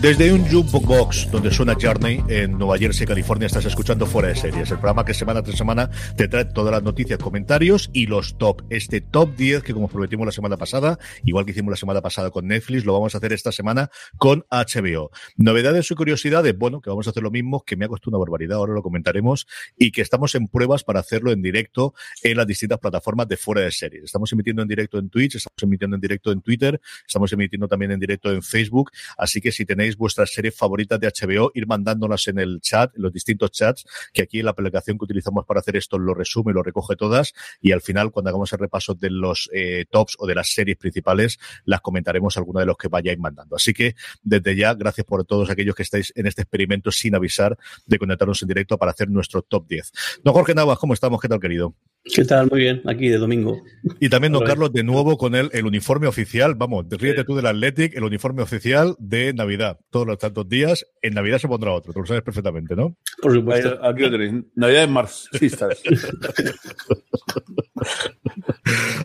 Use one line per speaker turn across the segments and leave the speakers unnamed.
Desde un jukebox donde suena Journey en Nueva Jersey, California, estás escuchando Fuera de Series, el programa que semana tras semana te trae todas las noticias, comentarios y los top. Este top 10 que como prometimos la semana pasada, igual que hicimos la semana pasada con Netflix, lo vamos a hacer esta semana con HBO. Novedades y curiosidades, bueno, que vamos a hacer lo mismo, que me ha costado una barbaridad, ahora lo comentaremos, y que estamos en pruebas para hacerlo en directo en las distintas plataformas de Fuera de Series. Estamos emitiendo en directo en Twitch, estamos emitiendo en directo en Twitter, estamos emitiendo también en directo en Facebook, así que si tenéis vuestras series favoritas de HBO, ir mandándolas en el chat, en los distintos chats, que aquí en la aplicación que utilizamos para hacer esto lo resume, lo recoge todas, y al final, cuando hagamos el repaso de los eh, tops o de las series principales, las comentaremos alguna de los que vayáis mandando. Así que, desde ya, gracias por todos aquellos que estáis en este experimento sin avisar de conectarnos en directo para hacer nuestro top 10. Don Jorge Navas, ¿cómo estamos? ¿Qué tal, querido?
¿Qué tal? Muy bien, aquí de domingo.
Y también, don Carlos, de nuevo con el, el uniforme oficial, vamos, ríete tú del Athletic, el uniforme oficial de Navidad. Todos los tantos días, en Navidad se pondrá otro, tú lo sabes perfectamente, ¿no?
Por supuesto.
Aquí lo tenéis. Navidad en marxistas.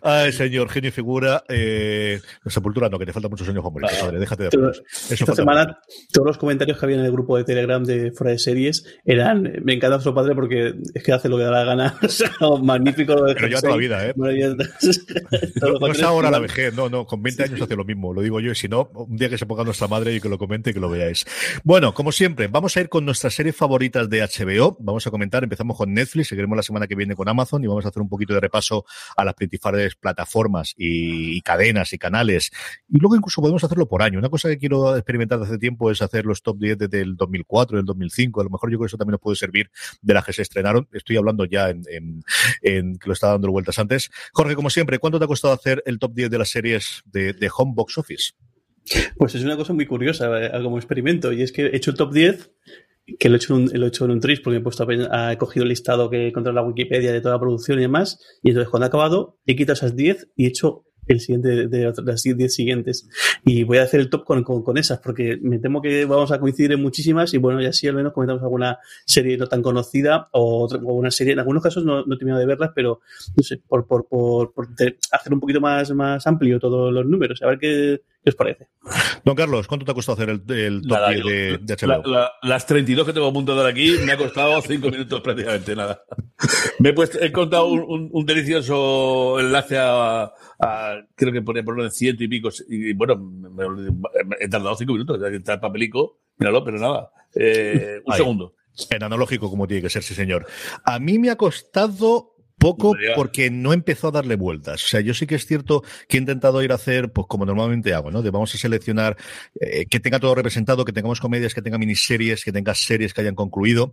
Ay, señor, genio y figura. Eh, sepultura no, que te faltan muchos años favoritos, padre, déjate de
Todo-
bromas. Eso
Esta semana, todos los comentarios que había en el grupo de Telegram de Fuera de Series eran: Me encanta nuestro padre porque es que hace lo que da la gana. Magnífico lo de
Pero lleva
Jersey.
toda la vida, ¿eh?
Ya-
No, es ahora la vejez, no, no, con 20 años hace lo mismo, lo digo yo, y si no, un día que se ponga nuestra madre y que lo comente y que lo veáis. Bueno, como siempre, vamos a ir con nuestras series favoritas de HBO, vamos a comentar, empezamos con Netflix, seguiremos la semana que viene con Amazon y vamos a hacer un poquito de repaso a las principales plataformas y, y cadenas y canales, y luego incluso podemos hacerlo por año. Una cosa que quiero experimentar desde hace tiempo es hacer los top 10 desde el 2004, del 2005, a lo mejor yo creo que eso también nos puede servir de las que se estrenaron, estoy hablando ya en, en, en que lo estaba dando vueltas antes. Jorge, como siempre, ¿cuánto te ha costado hacer el top 10 de las series de, de Home Box Office?
Pues es una cosa muy curiosa eh, como experimento. Y es que he hecho el top 10, que lo he hecho en un, tris porque he, puesto, he cogido el listado que controla la Wikipedia de toda la producción y demás. Y entonces cuando he acabado, he quitado esas 10 y he hecho el siguiente de, las 10 siguientes. Y voy a hacer el top con, con, con esas, porque me temo que vamos a coincidir en muchísimas. Y bueno, ya así al menos comentamos alguna serie no tan conocida o, otra, o una serie. En algunos casos no, no he terminado de verlas, pero no sé, por, por, por, por hacer un poquito más, más amplio todos los números. A ver qué, qué os parece.
Don Carlos, ¿cuánto te ha costado hacer el, el top
Nada,
10
yo-
de, de HBO?
la- la- las 32 que tengo a punto de dar aquí me ha costado 5 minutos prácticamente, nada. Me he, puesto, he contado un, un- un delicioso enlace a, a- creo que ponía por orden ciento y pico, y bueno, me- me- he tardado 5 minutos, está el papelico, míralo, pero nada. Eh, un
Ahí.
segundo.
En analógico, como tiene que ser, sí, señor. A mí me ha costado poco porque no empezó a darle vueltas. O sea, yo sí que es cierto que he intentado ir a hacer, pues como normalmente hago, ¿no? De vamos a seleccionar eh, que tenga todo representado, que tengamos comedias, que tenga miniseries, que tenga series que hayan concluido,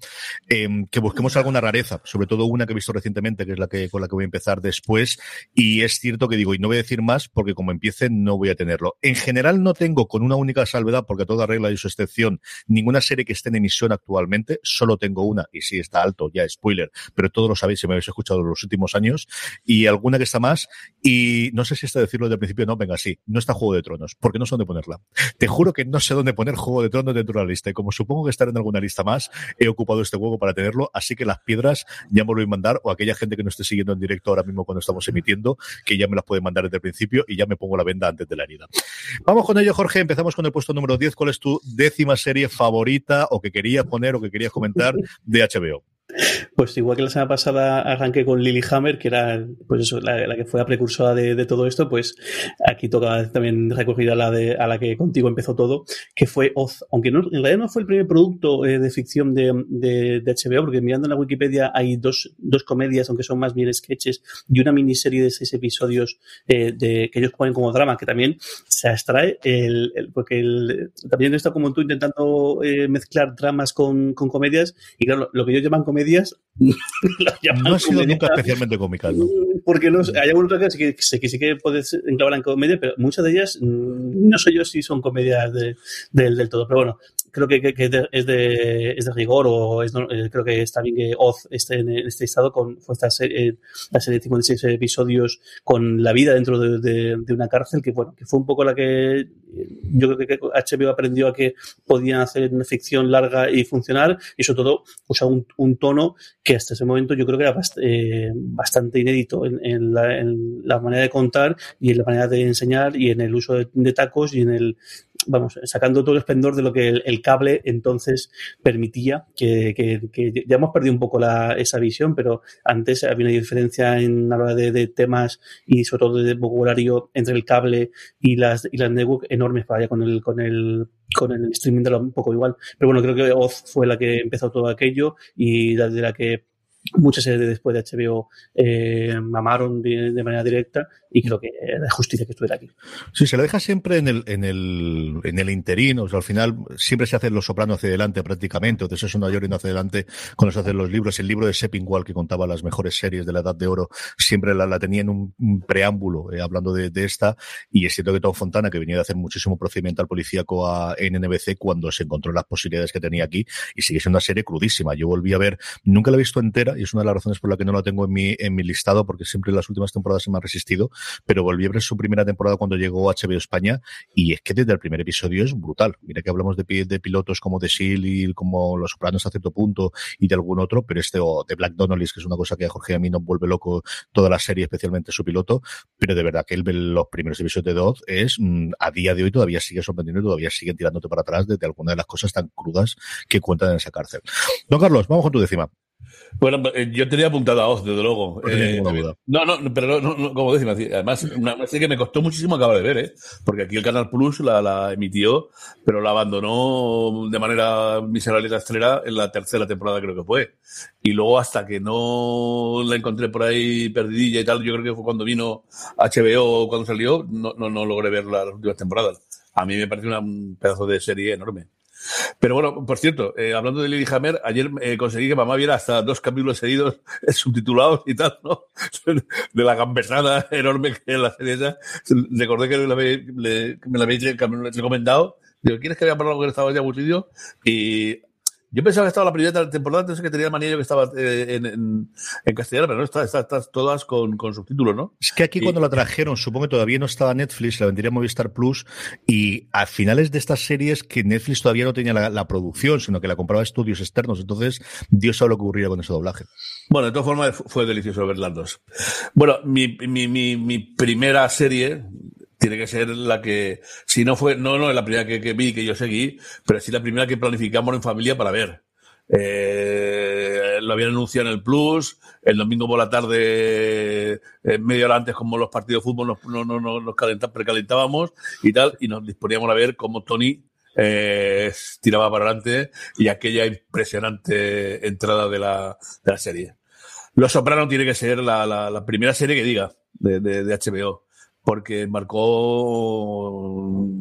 eh, que busquemos alguna rareza, sobre todo una que he visto recientemente, que es la que con la que voy a empezar después. Y es cierto que digo, y no voy a decir más porque como empiece no voy a tenerlo. En general no tengo, con una única salvedad, porque toda regla y su excepción, ninguna serie que esté en emisión actualmente, solo tengo una, y sí está alto, ya spoiler, pero todos lo sabéis, si me habéis escuchado lo últimos años y alguna que está más. Y no sé si está decirlo desde el principio, no, venga, sí, no está Juego de Tronos, porque no sé dónde ponerla. Te juro que no sé dónde poner Juego de Tronos dentro de la lista. Y como supongo que estará en alguna lista más, he ocupado este juego para tenerlo. Así que las piedras ya me lo voy a mandar, o aquella gente que no esté siguiendo en directo ahora mismo cuando estamos emitiendo, que ya me las puede mandar desde el principio y ya me pongo la venda antes de la herida. Vamos con ello, Jorge. Empezamos con el puesto número 10. ¿Cuál es tu décima serie favorita o que querías poner o que querías comentar de HBO?
Pues igual que la semana pasada arranqué con Lilyhammer, que era pues eso, la, que fue la precursora de, todo esto, pues aquí toca también recoger a la, de, a la que contigo empezó todo, que fue Oz. Aunque no, en realidad no fue el primer producto eh, de ficción de, de, HBO, porque mirando en la Wikipedia hay dos, dos comedias, aunque son más bien sketches, y una miniserie de seis episodios eh, de, que ellos ponen como drama, que también se extrae, el, porque también está como tú intentando eh, mezclar dramas con, con comedias, y claro, lo, lo que ellos llaman comedia comedias.
No ha sido nunca especialmente cómica, ¿no?
Porque no, hay algunas que, que, que, sí que puedes enclavar en comedia, pero muchas de ellas mm, no sé yo si son comedias de, del todo. Pero bueno, creo que, que, es, de, es de rigor o es, eh, creo que está bien que Oz esté en este estado con fue esta serie, la serie de 56 episodios con la vida dentro de, de, una cárcel que bueno que fue un poco la que yo creo que HBO aprendió a que podían hacer una ficción larga y funcionar y sobre todo usar un, un tono que hasta ese momento yo creo que era eh, bastante inédito en, en, la, en, la, manera de contar y en la manera de enseñar y en el uso de tacos y en el vamos, sacando todo el esplendor de lo que el, cable entonces permitía, que, que, ya hemos perdido un poco la, esa visión, pero antes había una diferencia en la hora de, temas y sobre todo de vocabulario entre el cable y las, y las network enormes para allá con el, con el con el streaming de lo un poco igual. Pero bueno, creo que Oz fue la que empezó todo aquello y de la que muchas series después de HBO eh, mamaron de, manera directa y creo que es justicia que estuviera aquí.
Sí, se lo deja siempre en el, en el, en el o sea, al final siempre se hacen los sopranos hacia adelante prácticamente, o eso mayor y no hacia adelante cuando se hacen los libros. El libro de Seppingwall que contaba las mejores series de la Edad de Oro siempre la, la tenía en un, preámbulo eh, hablando de, esta y es cierto que Tom Fontana, que venía de hacer muchísimo procedimental policíaco a, NBC cuando se encontró las posibilidades que tenía aquí y sigue siendo una serie crudísima. Yo volví a ver, nunca la he visto entera y es una de las razones por la que no la tengo en mi, en mi listado, porque siempre en las últimas temporadas se me ha resistido, pero volví a ver su primera temporada cuando llegó HBO España y es que desde el primer episodio es brutal. Mira que hablamos de, pilotos como de Seal y como Los Sopranos a cierto punto y de algún otro, pero este o de Black Donnelly, que es una cosa que a Jorge y a mí nos vuelve loco toda la serie, especialmente su piloto, pero de verdad que el, los primeros episodios de Dodd es, mm, a día de hoy todavía sigue sorprendiendo todavía siguen tirándote para atrás desde alguna de las cosas tan crudas que cuentan en esa cárcel. Don Carlos, vamos con tu décima.
Bueno, eh, yo tenía apuntado a Oz, desde luego. Eh, no, no, pero no, como decimos, además, una, serie que me costó muchísimo acabar de ver, ¿eh? porque aquí el Canal Plus la, la emitió, pero la abandonó de manera miserable y rastrera en la tercera temporada, creo que fue. Y luego, hasta que no la encontré por ahí perdidilla y tal, yo creo que fue cuando vino HBO, cuando salió, no, no, no logré ver las últimas temporadas. A mí me pareció un pedazo de serie enorme. Pero bueno, por cierto, eh, hablando de Lily Hammer, ayer eh, conseguí que mamá viera hasta dos capítulos seguidos subtitulados y tal, ¿no? De la gambesada enorme que es la serie esa. Recordé que me la habéis recomendado. Digo, ¿quieres que vea por algo que estaba ya aburrido? Y yo pensaba que estaba la primera temporada, entonces que tenía el manillo que estaba eh, en, en, castellano, pero no, está, está, todas con, con, subtítulos, ¿no?
Es que aquí cuando la trajeron, supongo que todavía no estaba Netflix, la vendría Movistar Plus, y a finales de estas series que Netflix todavía no tenía la, producción, sino que la compraba estudios externos, entonces Dios sabe lo que ocurría con ese doblaje.
Bueno, de todas formas fue delicioso ver las dos. Bueno, mi, mi, mi, mi primera serie, tiene que ser la que, si no fue, no, no es la primera que, que, vi, que yo seguí, pero sí la primera que planificamos en familia para ver. Eh, lo habían anunciado en el Plus, el domingo por la tarde, eh, media hora antes, como los partidos de fútbol, nos, no, no, nos precalentábamos y tal, y nos disponíamos a ver cómo Tony eh, tiraba para adelante y aquella impresionante entrada de la, de la serie. Los Soprano tiene que ser la, primera serie que diga de HBO porque marcó,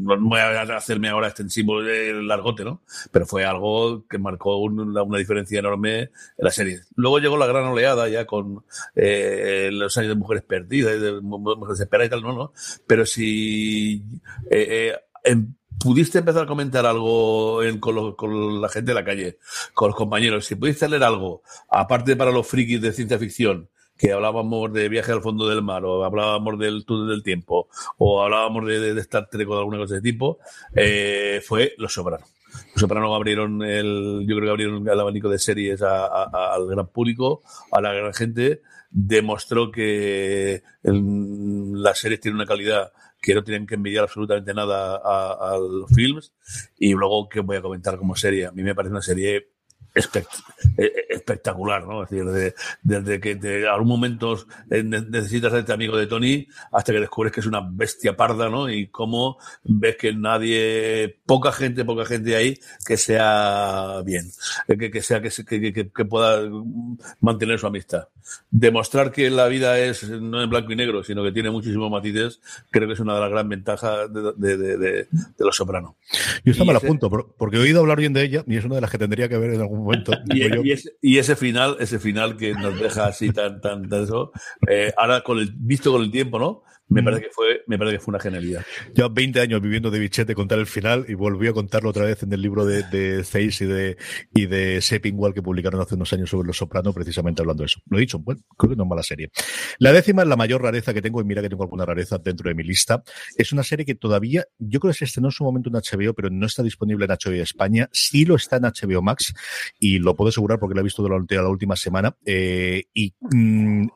no voy a hacerme ahora extensivo el largote, ¿no? Pero fue algo que marcó una, diferencia enorme en la serie. Luego llegó la gran oleada ya con eh, los años de mujeres perdidas, de mujeres desesperadas y tal, no, no. Pero si eh, eh, pudiste empezar a comentar algo con, con, la gente de la calle, con los compañeros, si pudiste leer algo, aparte para los frikis de ciencia ficción, que hablábamos de viaje al fondo del mar, o hablábamos del túnel del tiempo, o hablábamos de, de Star Trek o de alguna cosa de tipo, eh, fue Los Sopranos. Los Sopranos abrieron el, yo creo que abrieron el abanico de series al gran público, a la gran gente, demostró que la series tiene una calidad que no tienen que envidiar absolutamente nada a, a los films. Y luego, que voy a comentar como serie? A mí me parece una serie e, e, espectacular, ¿no? Es decir, desde, que en algún momento eh, necesitas ser amigo de Tony hasta que descubres que es una bestia parda, ¿no? Y cómo ves que nadie, poca gente, poca gente ahí que sea bien, eh, que, que sea que, que, que, pueda mantener su amistad. Demostrar que la vida es no en blanco y negro, sino que tiene muchísimos matices, creo que es una de las grandes ventajas de, de, de, Los Sopranos.
Yo estaba a punto, porque he oído hablar bien de ella y es una de las que tendría que ver en algún momento.
y, ese, final, ese final que nos deja así tan, tan, tan eso, eh, ahora con el, visto con el tiempo, ¿no? Me parece que fue, me parece que fue una genialidad.
Llevo 20 años viviendo de bichete contar el final y volví a contarlo otra vez en el libro de, de y de, y de Seppingwall que publicaron hace unos años sobre Los Sopranos, precisamente hablando de eso. Lo he dicho, bueno, creo que no es mala serie. La décima es la mayor rareza que tengo, y mira que tengo alguna rareza dentro de mi lista. Es una serie que todavía, yo creo que se estrenó en su momento en HBO, pero no está disponible en HBO España. Sí lo está en HBO Max, y lo puedo asegurar porque la he visto durante la última semana. Eh, y mm,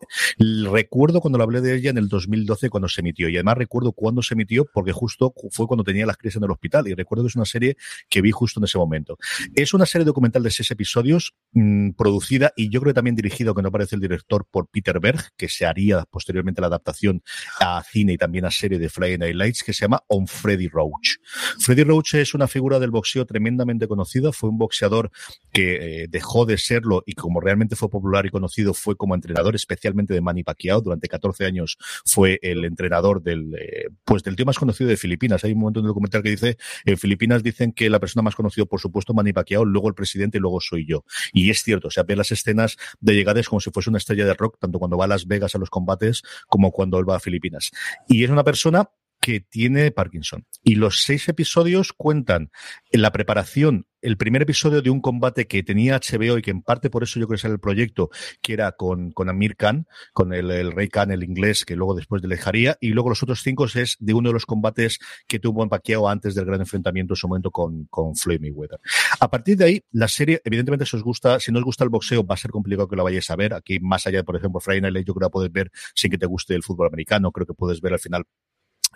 recuerdo cuando lo hablé de ella en el 2012, cuando se emitió. Y además recuerdo cuándo se emitió, porque justo fue cuando tenía las crisis en el hospital. Y recuerdo que es una serie que vi justo en ese momento. Es una serie documental de seis episodios, mmm, producida y yo creo que también dirigido, que no aparece el director, por Peter Berg, que se haría posteriormente la adaptación a cine y también a serie de Friday Night Lights, que se llama On Freddy Roach. Freddy Roach es una figura del boxeo tremendamente conocida. Fue un boxeador que eh, dejó de serlo y como realmente fue popular y conocido, fue como entrenador especialmente de Manny Pacquiao. Durante 14 años fue el entrenador del, eh, pues del tío más conocido de Filipinas. Hay un momento en el documental que dice, en Filipinas dicen que la persona más conocida, por supuesto, Manny Pacquiao, luego el presidente y luego soy yo. Y es cierto, o sea, ve las escenas de llegadas como si fuese una estrella de rock, tanto cuando va a Las Vegas a los combates como cuando él va a Filipinas. Y es una persona que tiene Parkinson. Y los seis episodios cuentan en la preparación, el primer episodio de un combate que tenía HBO y que en parte por eso yo creo que es el proyecto, que era con, con Amir Khan, con el, Rey Khan, el inglés, que luego después le dejaría, y luego los otros cinco es de uno de los combates que tuvo en Pacquiao antes del gran enfrentamiento en su momento con, con Floyd Mayweather. A partir de ahí, la serie, evidentemente, si os gusta, si no os gusta el boxeo, va a ser complicado que la vayáis a ver. Aquí, más allá de, por ejemplo, Friday Night yo creo que puedes ver sin que te guste el fútbol americano, creo que puedes ver al final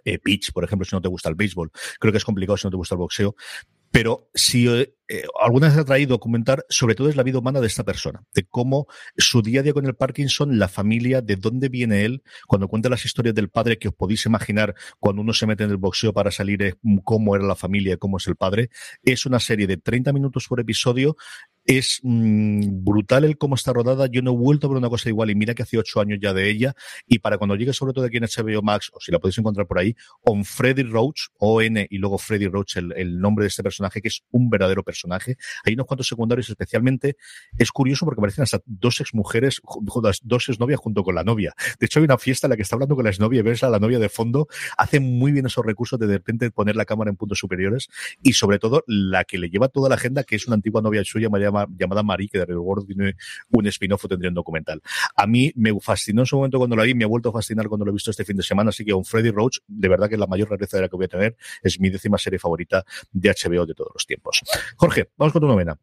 eh, pitch, por ejemplo, si no te gusta el béisbol. Creo que es complicado si no te gusta el boxeo. Pero si eh, alguna vez ha traído comentar, sobre todo es la vida humana de esta persona, de cómo su día a día con el Parkinson, la familia, de dónde viene él, cuando cuenta las historias del padre que os podéis imaginar cuando uno se mete en el boxeo para salir, eh, cómo era la familia, cómo es el padre. Es una serie de 30 minutos por episodio es mmm, brutal el cómo está rodada. Yo no he vuelto a ver una cosa igual y mira que hace ocho años ya de ella. Y para cuando llegue sobre todo aquí en HBO Max, o si la podéis encontrar por ahí, On Freddy Roach, O-N y luego Freddy Roach, el, el, nombre de este personaje, que es un verdadero personaje. Hay unos cuantos secundarios especialmente. Es curioso porque aparecen hasta dos exmujeres, dos exnovias junto con la novia. De hecho, hay una fiesta en la que está hablando con la exnovia y ves a la novia de fondo. Hace muy bien esos recursos de de repente poner la cámara en puntos superiores y sobre todo la que le lleva toda la agenda, que es una antigua novia suya, María llamada Marie, que de Real World tiene un spin-off o tendría un documental. A mí me fascinó en su momento cuando la vi, me ha vuelto a fascinar cuando lo he visto este fin de semana, así que un Freddy Roach, de verdad que es la mayor rareza de la que voy a tener, es mi décima serie favorita de HBO de todos los tiempos. Jorge, vamos con tu novena.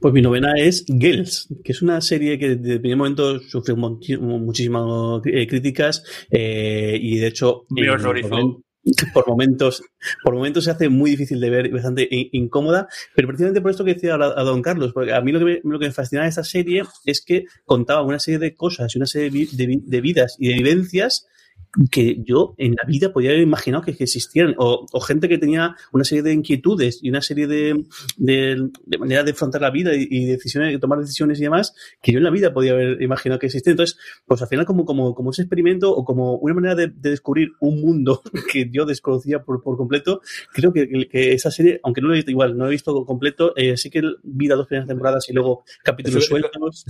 Pues mi novena es Girls, que es una serie que desde el primer momento sufrió muchísimas eh, críticas eh, y de hecho por momentos, por momentos se hace muy difícil de ver y bastante incómoda, pero precisamente por esto que decía a, don Carlos, porque a mí lo que me, lo que fascinaba de esta serie es que contaba una serie de cosas y una serie de, de vidas y de vivencias que yo en la vida podía haber imaginado que, existieran, o, gente que tenía una serie de inquietudes y una serie de, de, de maneras de afrontar la vida y, decisiones, de tomar decisiones y demás, que yo en la vida podía haber imaginado que existían. Entonces, pues al final como, como, como ese experimento o como una manera de, descubrir un mundo que yo desconocía por, por completo, creo que, que, esa serie, aunque no lo he visto igual, no he visto completo, eh, sí que vi las dos primeras temporadas y luego capítulos sueltos.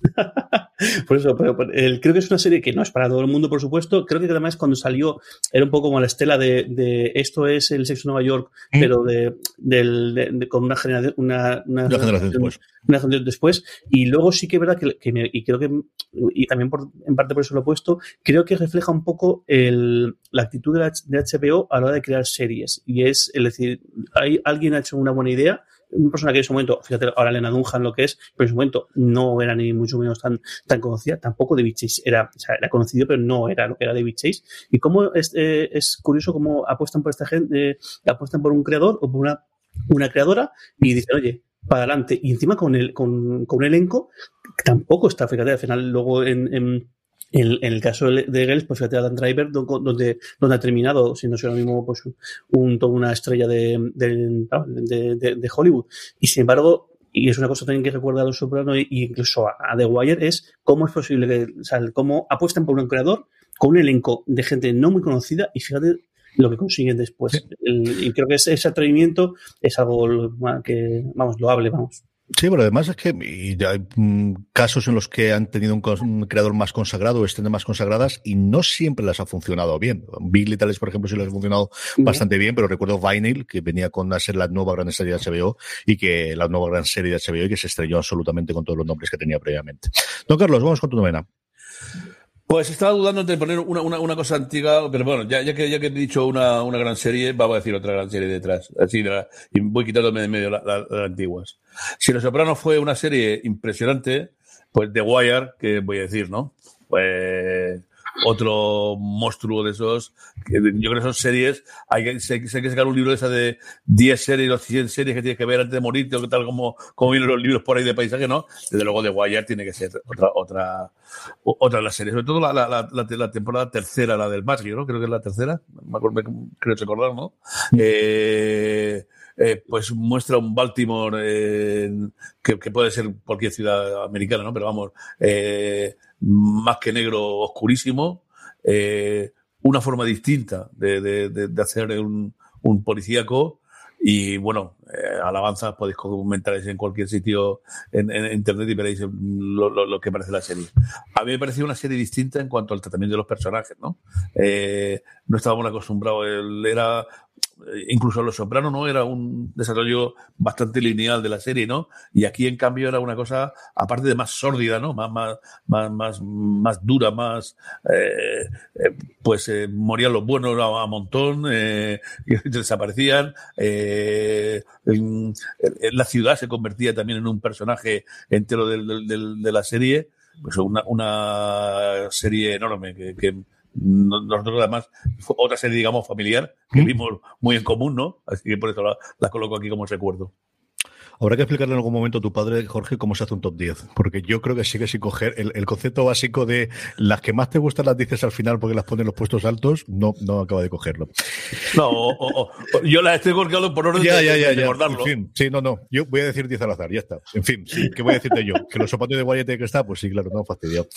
por eso, pero, creo que es una serie que no es para todo el mundo, por supuesto. Creo que además cuando salió era un poco como la estela de, esto es el sexo Nueva York, mm. pero de, con una generación, una,
generación después.
Una generación después. Y luego sí que es verdad que, y creo que, y también por, en parte por eso lo he puesto, creo que refleja un poco el, la actitud de, de HBO a la hora de crear series. Y es, es decir, hay, alguien ha hecho una buena idea una persona que en ese momento, fíjate ahora Elena Dunham lo que es, pero en ese momento no era ni mucho menos tan, tan conocida, tampoco David Chase era, o sea, era conocido, pero no era lo que era David Chase. Y cómo es, eh, curioso cómo apuestan por esta gente, eh, apuestan por un creador o por una, una creadora y dicen, oye, para adelante. Y encima con el, con, con un elenco tampoco está, fíjate, al final luego en en, el caso de Gels, pues fíjate Dan Driver, donde, donde ha terminado siendo ahora mismo pues, un, toda una estrella de, de, de, Hollywood. Y sin embargo, y es una cosa también que recuerda a Los Sopranos e incluso a, The Wire, es cómo es posible que, o sea, cómo apuestan por un creador con un elenco de gente no muy conocida y fíjate lo que consiguen después. y creo que ese, ese atrevimiento es algo que, vamos, lo hable, vamos.
Sí, pero además es que hay mm, casos en los que han tenido un, creador más consagrado o escenas más consagradas y no siempre las ha funcionado bien. Big Little, por ejemplo, sí les ha funcionado bastante bien, pero recuerdo Vinyl, que venía con a ser la nueva gran serie de HBO y que la nueva gran serie de HBO y que se estrelló absolutamente con todos los nombres que tenía previamente. Don Carlos, vamos con tu novena.
Pues estaba dudando entre poner una, una, una, cosa antigua, pero bueno, ya, ya, que, ya que he dicho una, una gran serie, vamos a decir otra gran serie detrás. Así y voy quitándome de medio las antiguas. Si Los Sopranos fue una serie impresionante, pues The Wire, que voy a decir, ¿no? Pues otro monstruo de esos. Que yo creo que son series. Hay que, hay que sacar un libro de esa de 10 series o 100 series que tienes que ver antes de morirte o tal como, como vienen los libros por ahí de paisaje, ¿no? Desde luego, The Wire tiene que ser otra, otra, otra de las series. Sobre todo la, la, la, la temporada tercera, la del Mario, ¿no? Creo que es la tercera. Me acuerdo, creo recordar, ¿no? Eh, eh, pues muestra un Baltimore eh, que, que, puede ser cualquier ciudad americana, ¿no? Pero vamos, eh, más que negro oscurísimo, eh, una forma distinta de, de, de hacer un, un policíaco. Y bueno, eh, alabanzas podéis comentar en cualquier sitio en, internet y veréis lo, que parece la serie. A mí me pareció una serie distinta en cuanto al tratamiento de los personajes, ¿no? Eh, no estábamos acostumbrados, era incluso Los Sopranos, ¿no? Era un desarrollo bastante lineal de la serie, ¿no? Y aquí, en cambio, era una cosa, aparte de más sórdida, ¿no? Más, más, más, más, más dura, más, eh, eh, pues morían los buenos a, montón, desaparecían, la ciudad se convertía también en un personaje entero de, de, de, de la serie, pues una, una serie enorme que, que nosotros además, otra serie, digamos, familiar, que vimos muy en común, ¿no? Así que por eso la, la coloco aquí como recuerdo.
Habrá que explicarle en algún momento a tu padre, Jorge, cómo se hace un top 10, porque yo creo que sigue sin coger el, el, concepto básico de las que más te gustan las dices al final porque las ponen en los puestos altos, no, no acaba de cogerlo.
No, o, o, o, yo las estoy colgando por orden
ya,
de,
ya, ya,
de
ya. En fin, sí, no, no, yo voy a decir 10 al azar, ya está. En fin, sí, ¿qué voy a decirte yo? ¿Que los zapatos de Guayete que está? Pues sí, claro, no fastidiado.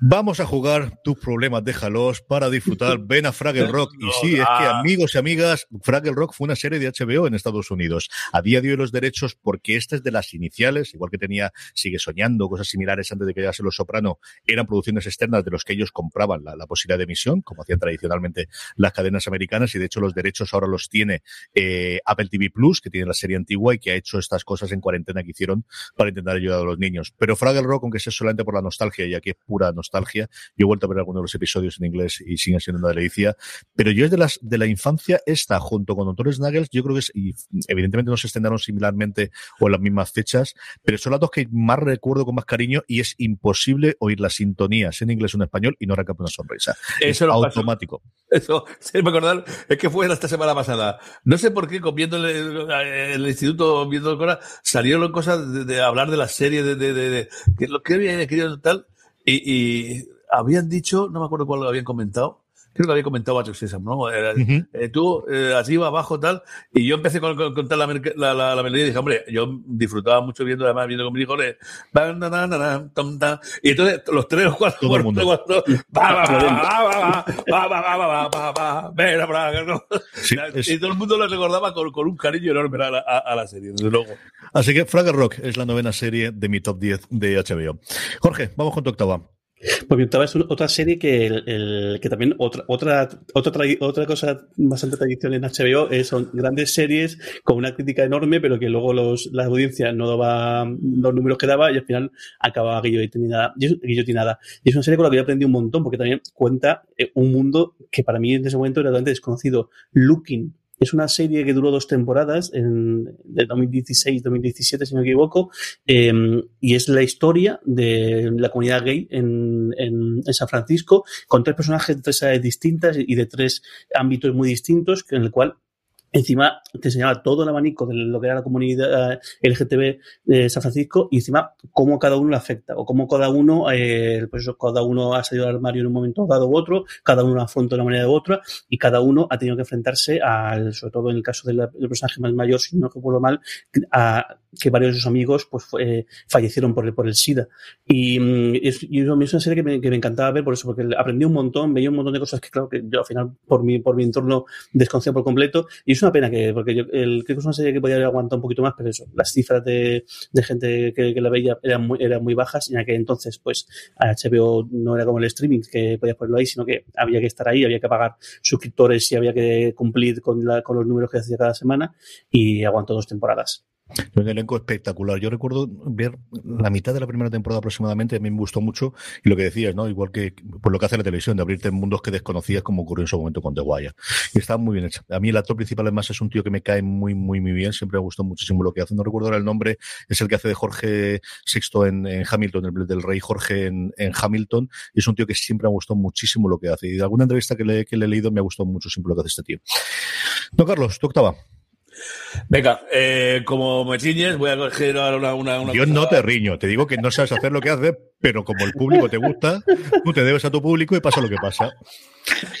Vamos a jugar tus problemas, déjalos para disfrutar. Ven a Fraggle Rock. Y sí, es que amigos y amigas, Fraggle Rock fue una serie de HBO en Estados Unidos. A día de hoy los derechos, porque esta es de la iniciales, igual que tenía Sigue Soñando, cosas similares antes de que llegase Los Soprano, eran producciones externas de los que ellos compraban la, posibilidad de emisión, como hacían tradicionalmente las cadenas americanas, y de hecho los derechos ahora los tiene eh, Apple TV Plus, que tiene la serie antigua y que ha hecho estas cosas en cuarentena que hicieron para intentar ayudar a los niños. Pero Fraggle Rock, aunque sea solamente por la nostalgia, y aquí es pura nostalgia, yo he vuelto a ver algunos de los episodios en inglés y sigue siendo una delicia, pero yo es de las de la infancia esta, junto con Doctor Snuggles, yo creo que es, y evidentemente no se estrenaron similarmente o en las mismas fechas, pero son las dos que más recuerdo con más cariño y es imposible oír las sintonías en inglés o en español y no arrancar una sonrisa.
Eso
es automático.
Eso, sí, me acordar, es que fue esta semana pasada. No sé por qué, viendo el, el instituto, viendo el Cora, salieron cosas de, de, hablar de la serie, de, de, de, de que lo que habían querido tal, y, y habían dicho, no me acuerdo cuál lo habían comentado, creo que había comentado Patrick Sesam, ¿no? Uh -huh. eh, tú, eh, arriba, abajo, tal. Y yo empecé con, con, con tal la, la, la, la, melodía y dije, hombre, yo disfrutaba mucho viendo, además, viendo con mis hijos, le, y entonces los tres o cuatro,
Todo el mundo.
cuatro, y todo el mundo lo recordaba con, con un cariño enorme a la, a, a serie, desde luego.
Así que Fragger Rock es la novena serie de mi top 10 de HBO. Jorge, vamos con tu octava.
Pues octava es otra serie que, el, que también otra, otra, otra, otra cosa bastante tradicional en HBO es, son grandes series con una crítica enorme, pero que luego los, la audiencia no daba los números que daba y al final acababa guillotinada. guillotinada. Y es una serie con la que yo aprendí un montón porque también cuenta eh, un mundo que para mí en ese momento era totalmente desconocido. Looking es una serie que duró dos temporadas, en, de 2016-2017, si no me equivoco, em, y es la historia de la comunidad gay en, en, San Francisco, con tres personajes de tres edades distintas y de tres ámbitos muy distintos, en el cual Encima te enseñaba todo el abanico de lo que era la comunidad eh, LGTB de San Francisco y encima cómo cada uno le afecta o cómo cada uno, eh, pues eso, cada uno ha salido del armario en un momento dado u otro, cada uno lo afronta de una manera u otra y cada uno ha tenido que enfrentarse al, sobre todo en el caso del personaje más mayor, si no recuerdo mal, a que varios de sus amigos pues fallecieron por el, por el SIDA. Y, mm, es, y es una serie que me, que me, encantaba ver por eso, porque aprendí un montón, veía un montón de cosas que claro que yo al final por mi, por mi entorno desconocía por completo y es una pena que, porque yo el, creo que es una serie que podía haber aguantado un poquito más, pero eso, las cifras de, de gente que, que, la veía eran muy, eran muy bajas, ya que entonces pues HBO no era como el streaming que podías ponerlo ahí, sino que había que estar ahí, había que pagar suscriptores y había que cumplir con, la, con los números que hacía cada semana y aguantó dos temporadas.
Un elenco espectacular. Yo recuerdo ver la mitad de la primera temporada aproximadamente, a mí me gustó mucho, y lo que decías, ¿no? Igual que por lo que hace la televisión, de abrirte mundos que desconocías, como ocurrió en su momento con The Wire. Y está muy bien hecha. A mí el actor principal, además, es un tío que me cae muy, muy, muy bien. Siempre me gustó muchísimo lo que hace. No recuerdo ahora el nombre, es el que hace de Jorge VI en, Hamilton, el del rey Jorge en, Hamilton. Y es un tío que siempre me gustado muchísimo lo que hace. Y de alguna entrevista que le, que le he leído me ha gustado mucho siempre lo que hace este tío. No, Carlos, tu octava.
Venga, eh, como me chiñes, voy a coger ahora una, una,
Yo no te riño, te digo que no sabes hacer lo que haces, pero como el público te gusta, tú te debes a tu público y pasa lo que pasa.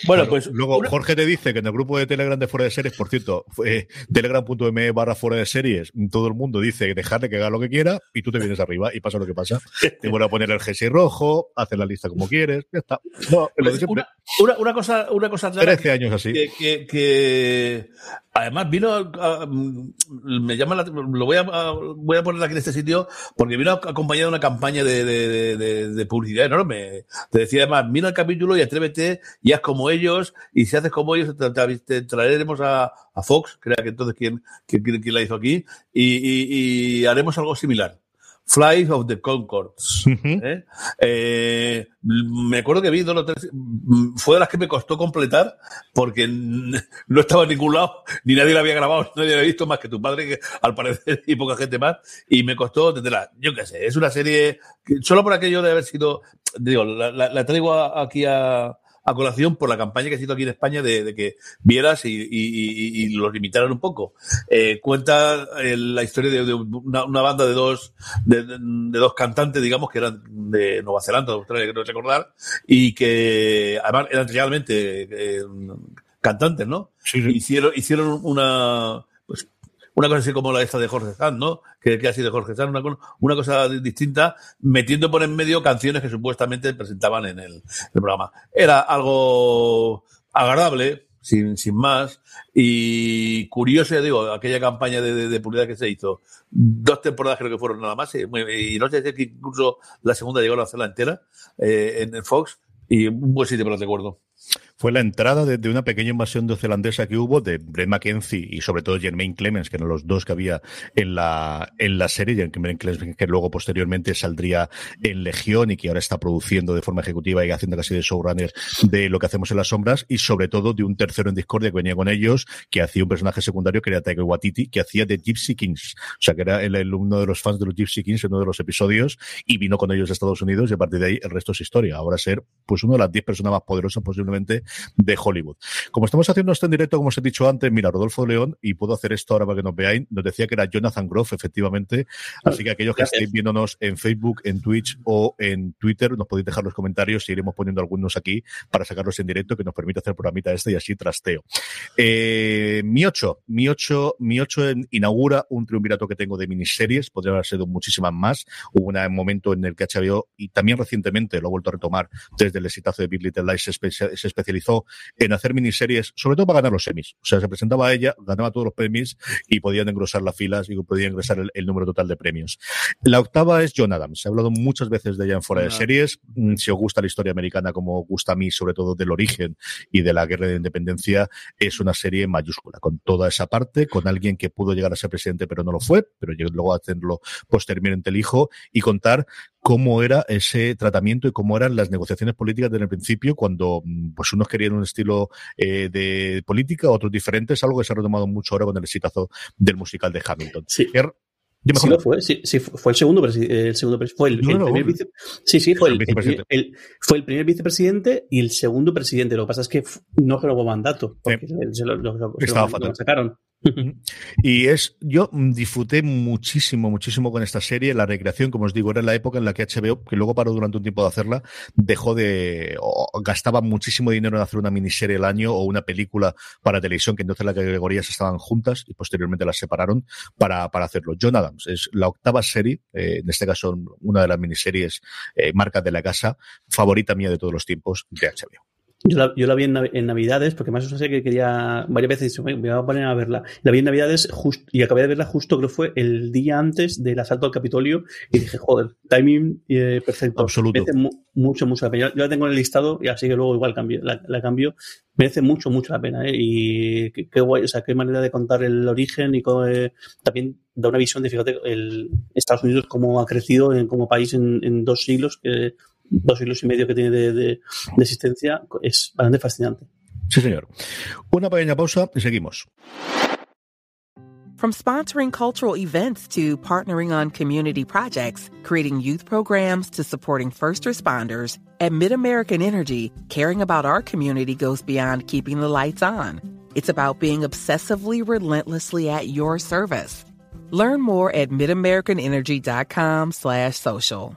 Bueno, claro, pues. Luego, una... Jorge te dice que en el grupo de Telegram de Fuera de Series, por cierto, eh, telegram.me barra Fuera de Series, todo el mundo dice dejarle que haga lo que quiera y tú te vienes arriba y pasa lo que pasa. Te vuelve a poner el jersey rojo, hacer la lista como quieres, ya está. No,
pues una, una, una, cosa, una cosa
clara 13 años así.
Que, que, que, además vino a, a, me llama la, lo voy a, voy a poner aquí en este sitio porque vino acompañado de una campaña de, de, de, de publicidad enorme. Te decía además, mira el capítulo y atrévete y haz como ellos, y si haces como ellos, te, traeremos a, a, Fox, era que entonces quien, quien, quien, la hizo aquí, y haremos algo similar. Flight of the Concords. Uh -huh. ¿eh? Eh, me acuerdo que vi dos o tres, fue de las que me costó completar porque no estaba en ningún lado, ni nadie la había grabado, nadie la había visto más que tu padre, que al parecer, y poca gente más, y me costó tenerla. Yo qué sé, es una serie que solo por aquello de haber sido, digo, la, la, la traigo aquí a, a colación por la campaña que ha sido aquí en España de, de que vieras y, y, y, y, los limitaran un poco. Eh, cuenta eh, la historia de, de una, una, banda de dos, de, de, dos cantantes, digamos, que eran de Nueva Zelanda, de Australia, creo recordar, y que además eran realmente eh, cantantes, ¿no?
Sí, sí.
Hicieron, hicieron una, una cosa así como la esta de Jorge Sanz, ¿no? Que, que ha sido Jorge Sanz, una, una, cosa distinta, metiendo por en medio canciones que supuestamente presentaban en el, el programa. Era algo agradable, sin, sin más, y curioso, digo, aquella campaña de, de, de, que se hizo, dos temporadas creo que fueron nada más, y, no sé si incluso la segunda llegó a hacerla entera eh, en Fox, y un buen sitio, pero recuerdo
fue la entrada de, de, una pequeña invasión neozelandesa que hubo de Brett McKenzie y sobre todo Jermaine Clemens, que eran los dos que había en la, en la serie, Jermaine Clemens que luego posteriormente saldría en Legión y que ahora está produciendo de forma ejecutiva y haciendo casi de showrunner de lo que hacemos en las sombras y sobre todo de un tercero en Discordia que venía con ellos, que hacía un personaje secundario que era Taika Waititi, que hacía de Gypsy Kings, o sea que era el, uno de los fans de los Gypsy Kings en uno de los episodios y vino con ellos a Estados Unidos y a partir de ahí el resto es historia. Ahora ser pues uno de las diez personas más poderosas posiblemente de Hollywood. Como estamos haciendo esto en directo, como os he dicho antes, mira, Rodolfo León, y puedo hacer esto ahora para que nos veáis, nos decía que era Jonathan Groff, efectivamente. Así que aquellos que estéis viéndonos en Facebook, en Twitch o en Twitter, nos podéis dejar los comentarios y iremos poniendo algunos aquí para sacarlos en directo, que nos permite hacer programita este y así trasteo. Eh, mi 8, mi 8, mi 8 inaugura un triunvirato que tengo de miniseries, podría haber sido muchísimas más. Hubo un momento en el que HBO, y también recientemente lo ha vuelto a retomar desde el exitazo de Big Little Lies, se especializó especializó en hacer miniseries, sobre todo para ganar los semis. O sea, se presentaba a ella, ganaba todos los premios y podían engrosar las filas y podían ingresar el, número total de premios. La octava es John Adams. He hablado muchas veces de ella en fuera de series. Mm, si os gusta la historia americana, como gusta a mí, sobre todo del origen y de la guerra de independencia, es una serie mayúscula, con toda esa parte, con alguien que pudo llegar a ser presidente pero no lo fue, pero luego a hacerlo posteriormente el hijo y contar cómo era ese tratamiento y cómo eran las negociaciones políticas desde el principio, cuando mm, pues unos querían un estilo eh, de política, otros diferentes, algo que se ha retomado mucho ahora con el exitazo del musical de Hamilton.
Sí. Er, sí, fue, sí, sí, fue el segundo, el segundo fue el, primer sí, sí, fue el, el, fue el primer vicepresidente y el segundo presidente. Lo que pasa es que no renovó mandato, porque se, lo,
Estaba fatal.
sacaron.
Y es, yo disfruté muchísimo, muchísimo con esta serie. La recreación, como os digo, era la época en la que HBO, que luego paró durante un tiempo de hacerla, dejó de, gastaba muchísimo dinero en hacer una miniserie al año o una película para televisión, que entonces las categorías estaban juntas y posteriormente las separaron para, para hacerlo. John Adams es la octava serie, eh, en este caso una de las miniseries eh, marcas de la casa, favorita mía de todos los tiempos de HBO.
Yo la, yo la vi en, Navidades, porque más o menos que quería varias veces, me voy a poner a verla. La vi en Navidades just, y acabé de verla justo, creo que fue el día antes del asalto al Capitolio y dije, joder, timing eh, perfecto.
Absoluto.
Merece mucho, mucho la pena. Yo, la tengo en el listado y así que luego igual cambio, la, cambio. Merece mucho, mucho la pena. ¿eh? Y qué, guay, o sea, qué manera de contar el origen y eh, también da una visión de, fíjate, el Estados Unidos cómo ha crecido en, como país en, en dos siglos. Que, dos siglos y medio que tiene de, de, de existencia, es bastante fascinante.
Sí, señor. Una pequeña pausa y seguimos.
From sponsoring cultural events to partnering on community projects, creating youth programs to supporting first responders, at MidAmerican Energy, caring about our community goes beyond keeping the lights on. It's about being obsessively relentlessly at your service. Learn more at midamericanenergy.com slash social.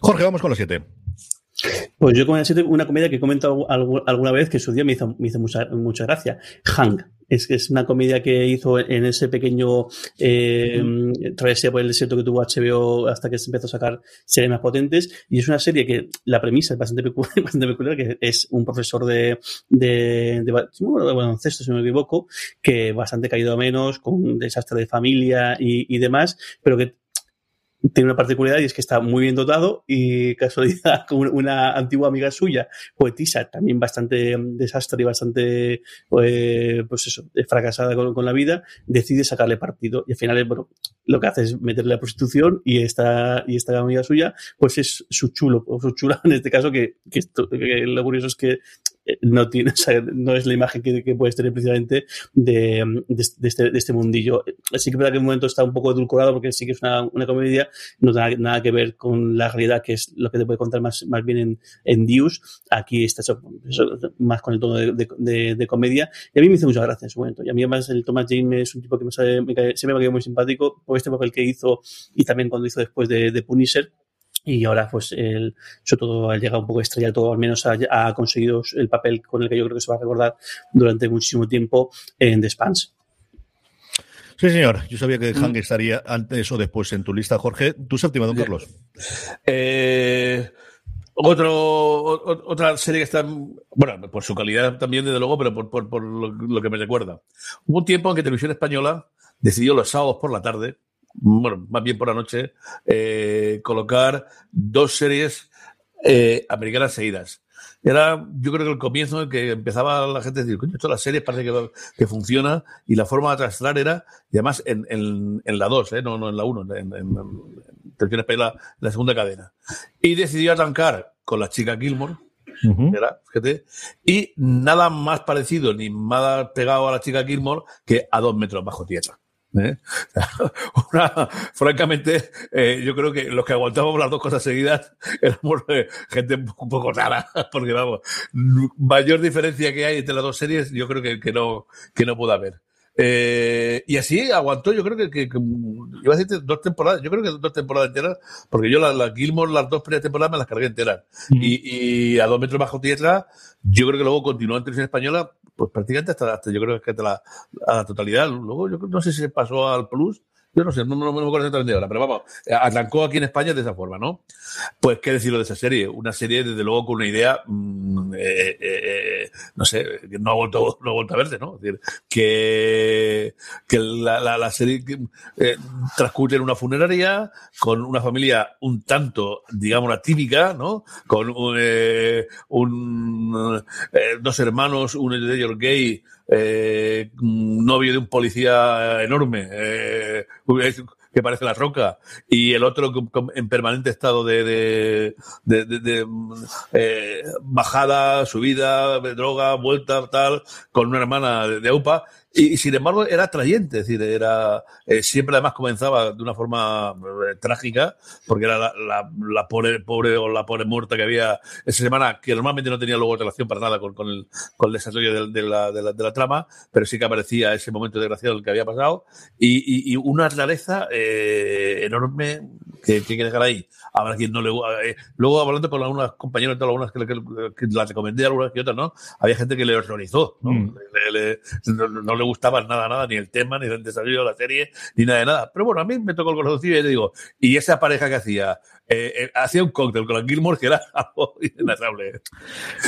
Jorge, vamos con los siete.
Pues yo con el siete, una comedia que he comentado alguna vez que su día me hizo, me hizo mucha, mucha gracia. Hang. Es, es una comedia que hizo en ese pequeño eh, travesía por el desierto que tuvo HBO hasta que se empezó a sacar series más potentes. Y es una serie que la premisa es bastante peculiar, peculiar que es un profesor de, de, de, baloncesto, si no me equivoco, que bastante caído a menos, con desastre de familia y demás, pero que tiene una particularidad y es que está muy bien dotado y casualidad con una antigua amiga suya, poetisa, también bastante desastre y bastante, eh, pues eso, fracasada con, la vida, decide sacarle partido. Y al final, bueno, lo que hace es meterle a prostitución y esta, y esta amiga suya, pues es su chulo, o su chula en este caso, que, que lo curioso es que no, tiene, no es la imagen que, que puedes tener precisamente de, de, este, de, este, mundillo. Sí que es verdad que en un momento está un poco edulcorado porque sí que es una, una comedia, no tiene nada que ver con la realidad, que es lo que te puede contar más, más bien en, en Dios. Aquí está eso, más con el tono de, de, comedia. Y a mí me hizo mucha gracia en su momento. Y a mí además el Thomas Jane es un tipo que me, sabe, me cae, me ha quedado muy simpático por este papel que hizo y también cuando hizo después de, de Punisher y ahora pues él, sobre todo ha llegado un poco estrella todo al menos ha, conseguido el papel con el que yo creo que se va a recordar durante muchísimo tiempo en The Spans.
Sí, señor. Yo sabía que Hank mm. estaría antes o después en tu lista, Jorge. ¿Tu séptima, don Carlos?
Eh, otro, otra serie que está, bueno, por su calidad también, desde luego, pero por, por, por lo, lo, que me recuerda. Hubo un tiempo en que Televisión Española decidió los sábados por la tarde bueno, más bien por la noche, eh, colocar dos series eh, americanas seguidas. Era, yo creo que el comienzo en que empezaba la gente a decir, coño, esto las series parece que, que funciona y la forma de trasladar era, y además en, en, en la 2, ¿eh? no, no en la 1, en, en, en la, segunda cadena. Y decidió arrancar con la chica Gilmore, Uh fíjate, y nada más parecido ni nada pegado a la chica Gilmore que a dos metros bajo tierra. ¿Eh? francamente, eh, yo creo que los que aguantábamos las dos cosas seguidas éramos eh, gente un poco rara, porque vamos, mayor diferencia que hay entre las dos series, yo creo que, que no, que no puede haber. Eh, y así aguantó, yo creo que, que, iba a decir dos temporadas, yo creo que dos temporadas enteras, porque yo las la Gilmore, las dos primeras temporadas me las cargué enteras. y, y, a dos metros bajo tierra, yo creo que luego continuó en televisión española, pues prácticamente hasta, hasta yo creo que hasta la, a la totalidad. Luego yo no sé si se pasó al Plus, yo no sé, no, no, me acuerdo exactamente ahora, pero vamos, arrancó aquí en España de esa forma, ¿no? Pues qué decirlo de esa serie. Una serie, desde luego, con una idea, mmm, eh, eh, no sé, que no ha vuelto, no ha vuelto a verse, ¿no? Es decir, que, que la, la, serie eh, transcurre en una funeraria, con una familia un tanto, digamos, la típica, ¿no? Con eh, un, dos hermanos, uno de ellos gay, eh, novio de un policía enorme, eh, que parece la roca, y el otro en permanente estado de, de, eh, bajada, subida, droga, vuelta, tal, con una hermana de UPA, y, y, sin embargo era atrayente, es decir, era eh, siempre además comenzaba de una forma eh, trágica, porque era la, la, la, pobre, pobre o la pobre muerta que había esa semana, que normalmente no tenía luego relación para nada con, con, el, con el desarrollo de, de, la, de, la, de, la, trama, pero sí que aparecía ese momento desgraciado el que había pasado, y, y, y una rareza eh, enorme que, que hay que dejar ahí. Habrá quien no le eh, Luego, hablando con algunas compañeras, algunas que, que, que las recomendé, algunas que otras, ¿no? Había gente que le horrorizó, ¿no? Mm. Le, le, no, no, le gustaba nada, nada, ni el tema, ni el desarrollo de la serie, ni nada de nada. Pero bueno, a mí me tocó el corazoncillo y le digo, y esa pareja que hacía, eh, eh, hacía un cóctel con la Gilmore que era algo inenarrable.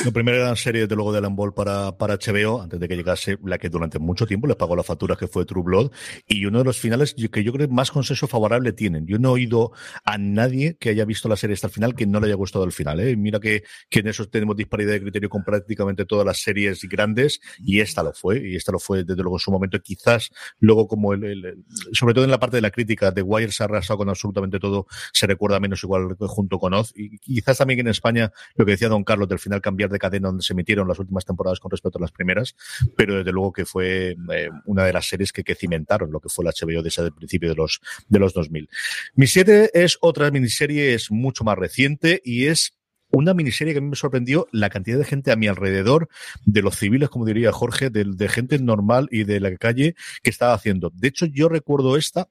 Lo primero era una serie, desde luego, de Alan Ball para, para HBO, antes de que llegase la que durante mucho tiempo les pagó la factura, que fue True Blood, y uno de los finales que yo creo más consenso favorable tienen. Yo no he oído a nadie que haya visto la serie hasta el final que no le haya gustado el final. ¿eh? Mira que, que en eso tenemos disparidad de criterio con prácticamente todas las series grandes, y esta lo fue, y esta lo fue desde luego en su momento. Quizás luego, como el, el, sobre todo en la parte de la crítica, de Wire se ha arrasado con absolutamente todo, se recuerda menos igual junto con Oz. Y quizás también en España, lo que decía Don Carlos, del final cambiar de cadena donde se emitieron las últimas temporadas con respecto a las primeras, pero desde luego que fue eh, una de las series que, cimentaron lo que fue la HBO desde el principio de los, de los 2000. Mi 7 es otra miniserie, es mucho más reciente y es una miniserie que a mí me sorprendió la cantidad de gente a mi alrededor, de los civiles, como diría Jorge, de gente normal y de la calle que estaba haciendo. De hecho, yo recuerdo esta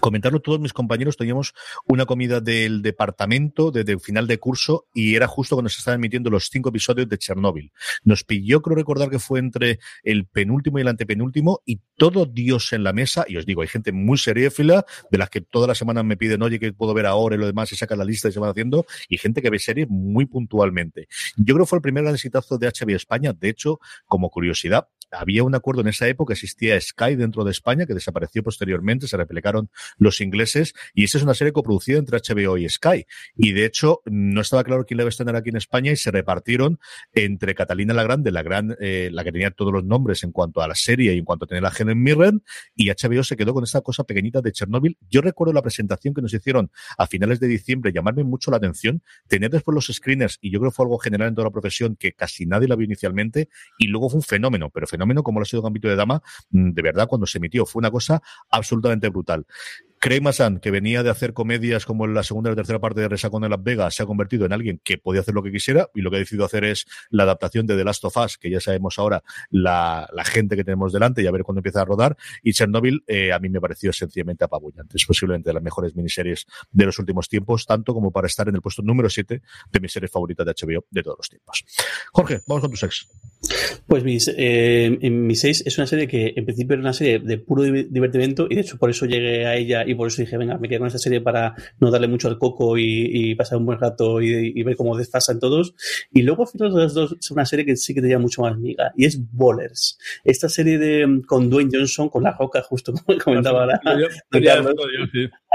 comentarlo todos mis compañeros, teníamos una comida del departamento desde el final de curso y era justo cuando se estaban emitiendo los cinco episodios de Chernóbil. Nos pilló, creo recordar que fue entre el penúltimo y el antepenúltimo y todo Dios en la mesa, y os digo, hay gente muy seriéfila, de las que todas las semanas me piden, oye, que puedo ver ahora y lo demás, y sacan la lista y se van haciendo, y gente que ve series muy puntualmente. Yo creo que fue el primer gran exitazo de HBO España, de hecho, como curiosidad, había un acuerdo en esa época, existía Sky dentro de España, que desapareció posteriormente, se replicaron los ingleses, y esa es una serie coproducida entre HBO y Sky. Y de hecho, no estaba claro quién la iba a estrenar aquí en España y se repartieron entre Catalina la Grande, la gran, eh, la que tenía todos los nombres en cuanto a la serie y en cuanto a tener la Helen Mirren, y HBO se quedó con esta cosa pequeñita de Chernobyl. Yo recuerdo la presentación que nos hicieron a finales de diciembre, llamarme mucho la atención, tener después los screeners, y yo creo que fue algo general en toda la profesión que casi nadie la vio inicialmente, y luego fue un fenómeno, pero fenómeno como lo ha sido Gambito de Dama, mm, de verdad, cuando se emitió, fue una cosa absolutamente brutal. Craig Massan, que venía de hacer comedias como en la segunda y la tercera parte de Resacón en Las Vegas, se ha convertido en alguien que podía hacer lo que quisiera y lo que ha decidido hacer es la adaptación de The Last of Us, que ya sabemos ahora la, la gente que tenemos delante y a ver cuándo empieza a rodar. Y Chernobyl eh, a mí me pareció sencillamente apabullante. Es posiblemente de las mejores miniseries de los últimos tiempos, tanto como para estar en el puesto número 7 de mis series favoritas de HBO de todos los tiempos. Jorge, vamos con tu sex.
Pues mis, eh, en mi 6 es una serie que en principio era una serie de puro divertimento y de hecho por eso llegué a ella y por eso dije, venga, me quedo con esta serie para no darle mucho al coco y, y pasar un buen rato y, y ver cómo desfasan todos. Y luego, al final de las dos, es una serie que sí que tenía mucho más miga y es Bowlers. Esta serie de con Dwayne Johnson, con la roca, justo como comentaba ahora.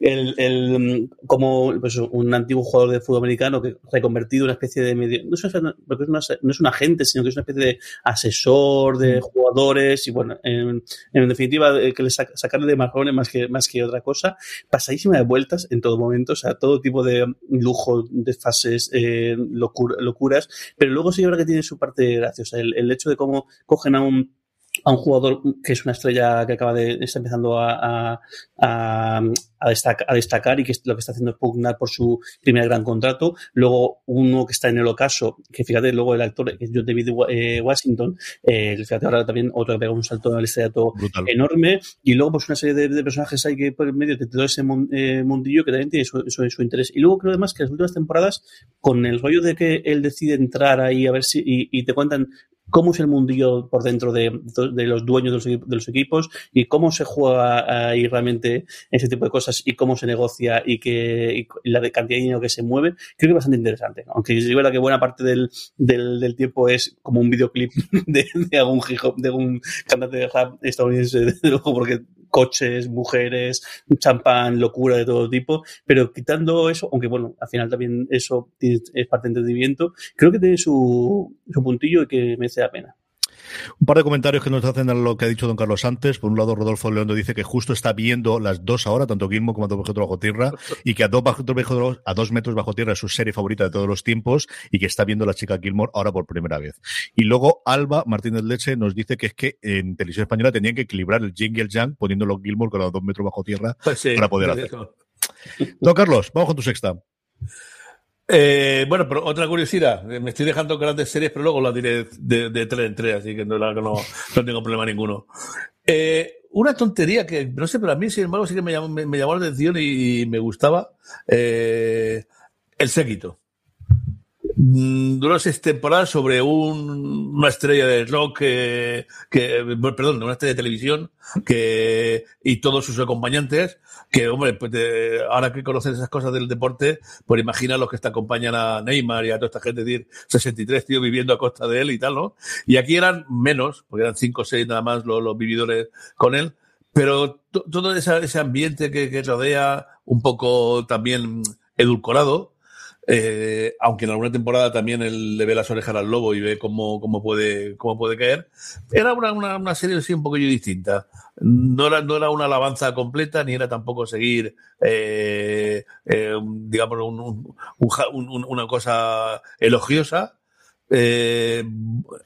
el, el, como pues, un antiguo jugador de fútbol americano que reconvertido en una especie de medio, no es, una, porque es una, no es un agente, sino que es una especie de asesor de jugadores y bueno, en, en definitiva, que le sac, sacarle de marrones más que, más que otra cosa, pasadísima de vueltas en todo momento, o sea, todo tipo de lujo, de fases, eh, locura, locuras, pero luego sí ahora que tiene su parte graciosa, el, el hecho de cómo cogen a un a un jugador que es una estrella que acaba de está empezando a, a, a, destacar, y que lo que está haciendo es pugnar por su primer gran contrato. Luego uno que está en el ocaso, que fíjate, luego el actor, que es John David eh, Washington, eh, fíjate ahora también otro que pega un salto en el estrellato enorme. Y luego pues una serie de, personajes hay que por el medio de todo ese eh, mundillo que también tiene su, su, interés. Y luego creo además que las últimas temporadas, con el rollo de que él decide entrar ahí a ver si, y, y te cuentan cómo es el mundillo por dentro de, de los dueños de los, equipos y cómo se juega ahí realmente ese tipo de cosas y cómo se negocia y, que, la de cantidad de dinero que se mueve, creo que es bastante interesante. Aunque es verdad que buena parte del, del, tiempo es como un videoclip de, algún hip hop, de un cantante de rap estadounidense, de luego, porque coches, mujeres, champán, locura de todo tipo, pero quitando eso, aunque bueno, al final también eso es parte de entendimiento, creo que tiene su, su puntillo y que merece la pena.
Un par de comentarios que nos hacen a lo que ha dicho don Carlos antes. Por un lado, Rodolfo Leondo dice que justo está viendo las dos ahora, tanto Gilmo como a dos metros bajo tierra, y que a dos, a dos metros bajo tierra es su serie favorita de todos los tiempos, y que está viendo la chica Gilmore ahora por primera vez. Y luego Alba Martínez Leche nos dice que es que en televisión española tenían que equilibrar el Jing y el Yang poniéndolo Gilmore con a dos metros bajo tierra pues para poder hacerlo. Don Carlos, vamos con tu sexta.
Eh, bueno, pero otra curiosidad, me estoy dejando grandes series, pero luego las diré de, tres en tres, así que no, tengo problema ninguno. Eh, una tontería que, no sé, pero a mí, sin embargo, sí que me llamó, me, llamó la atención y, me gustaba, eh, el séquito. Mm, duró seis temporadas sobre un, una estrella de rock que, que, perdón, una estrella de televisión que, y todos sus acompañantes, que, hombre, pues ahora que conocen esas cosas del deporte, pues imagina los que te acompañan a Neymar y a toda esta gente, decir, 63 tíos viviendo a costa de él y tal, ¿no? Y aquí eran menos, porque eran 5 o 6 nada más los, los vividores con él, pero todo ese ambiente que, que rodea, un poco también edulcorado, eh, aunque en alguna temporada también él le ve las orejas al lobo y ve cómo, cómo, puede, cómo puede caer, era una, una, una serie así un poquillo distinta. No era, no era una alabanza completa, ni era tampoco seguir, eh, eh, digamos, un, un, una cosa elogiosa.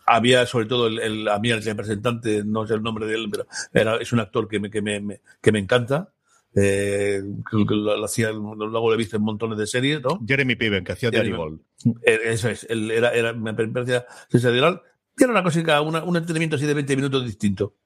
Había sobre todo el, el, a mí el representante, no sé el nombre de él, pero era, es un actor que me, que me, que me encanta. Eh, que lo, hacía, luego lo he visto en montones de series, ¿no?
Jeremy Piven, que hacía Gold.
Eh, eso es, él era, era, me parecía sensacional. Era una cosa, una, un entretenimiento así de 20 minutos distinto.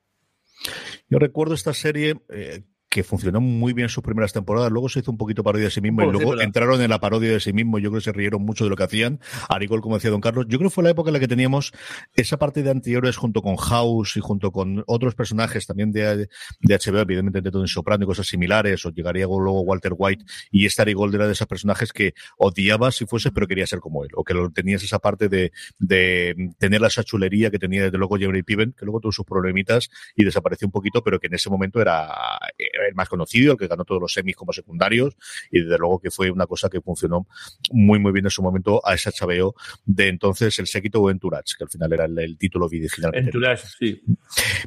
Yo recuerdo esta serie eh, que funcionó muy bien sus primeras temporadas. Luego se hizo un poquito parodia de sí mismo y luego entraron en la parodia de sí mismo. Yo creo que se rieron mucho de lo que hacían. Arigol, como decía Don Carlos. Yo creo que fue la época en la que teníamos esa parte de anteriores junto con House y junto con otros personajes también de, de HBO, evidentemente de en Soprano y cosas similares. O llegaría luego Walter White y esta Arigol era de esos personajes que odiabas si fuese, pero quería ser como él. O que tenías esa parte de, de tener esa chulería que tenía desde luego Jeremy Piven, que luego tuvo sus problemitas y desapareció un poquito, pero que en ese momento era el más conocido, el que ganó todos los semis como secundarios, y desde luego que fue una cosa que funcionó muy, muy bien en su momento a esa HBO de entonces el séquito o Entourage, que al final era el, título original.
Entourage, sí.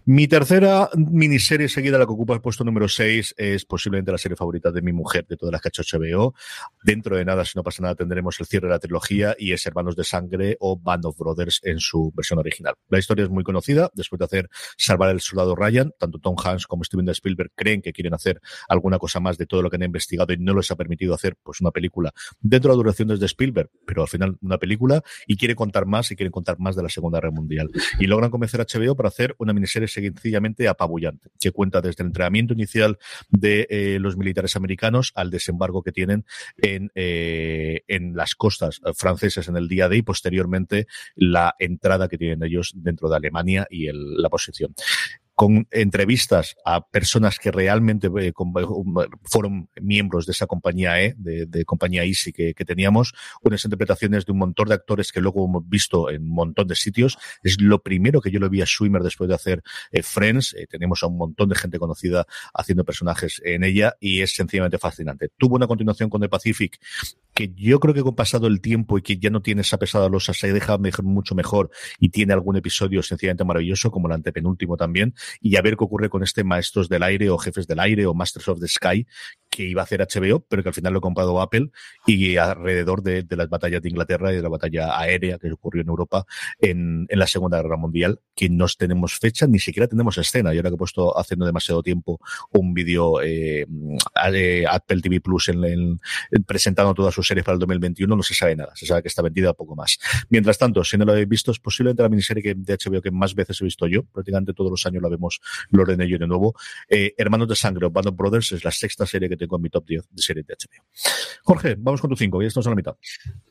Mi tercera miniserie seguida, la que ocupa el puesto número 6, es posiblemente la serie favorita de mi mujer de todas las que ha hecho HBO. Dentro de nada, si no pasa nada, tendremos el cierre de la trilogía y es Hermanos de Sangre o Band of Brothers en su versión original. La historia es muy conocida. Después de hacer Salvar el Soldado Ryan, tanto Tom Hanks como Steven Spielberg creen que quieren hacer alguna cosa más de todo lo que han investigado y no les ha permitido hacer pues una película dentro de la duración desde Spielberg, pero al final una película y quiere contar más y quieren contar más de la Segunda Guerra Mundial. Y logran convencer a HBO para hacer una miniserie sencillamente apabullante, que cuenta desde el entrenamiento inicial de eh, los militares americanos al desembarco que tienen en, eh, en las costas francesas en el día de y posteriormente la entrada que tienen ellos dentro de Alemania y la posición con entrevistas a personas que realmente eh, fueron miembros de esa compañía E, de, compañía Easy que, teníamos, unas interpretaciones de un montón de actores que luego hemos visto en un montón de sitios. Es lo primero que yo lo vi a Swimmer después de hacer eh, Friends. Eh, tenemos a un montón de gente conocida haciendo personajes en ella y es sencillamente fascinante. Tuvo una continuación con The Pacific que yo creo que con pasado el tiempo y que ya no tiene esa pesada losa se deja mucho mejor y tiene algún episodio sencillamente maravilloso como el antepenúltimo también y a ver qué ocurre con este Maestros del Aire o Jefes del Aire o Masters of the Sky, que iba a hacer HBO, pero que al final lo ha comprado Apple y alrededor de, las batallas de Inglaterra y de la batalla aérea que ocurrió en Europa en, la Segunda Guerra Mundial, que no tenemos fecha, ni siquiera tenemos escena. Yo ahora que he puesto hace no demasiado tiempo un vídeo eh, Apple TV Plus en, presentando todas sus series para el 2021, no se sabe nada. Se sabe que está vendida poco más. Mientras tanto, si no lo habéis visto, es posiblemente la miniserie que, de HBO que más veces he visto yo. Prácticamente todos los años la vemos Loren y yo de nuevo. Eh, Hermanos de Sangre Band of Brothers es la sexta serie que tengo en mi top 10 de series de HBO. Jorge, vamos con tu 5, ya estamos a la mitad.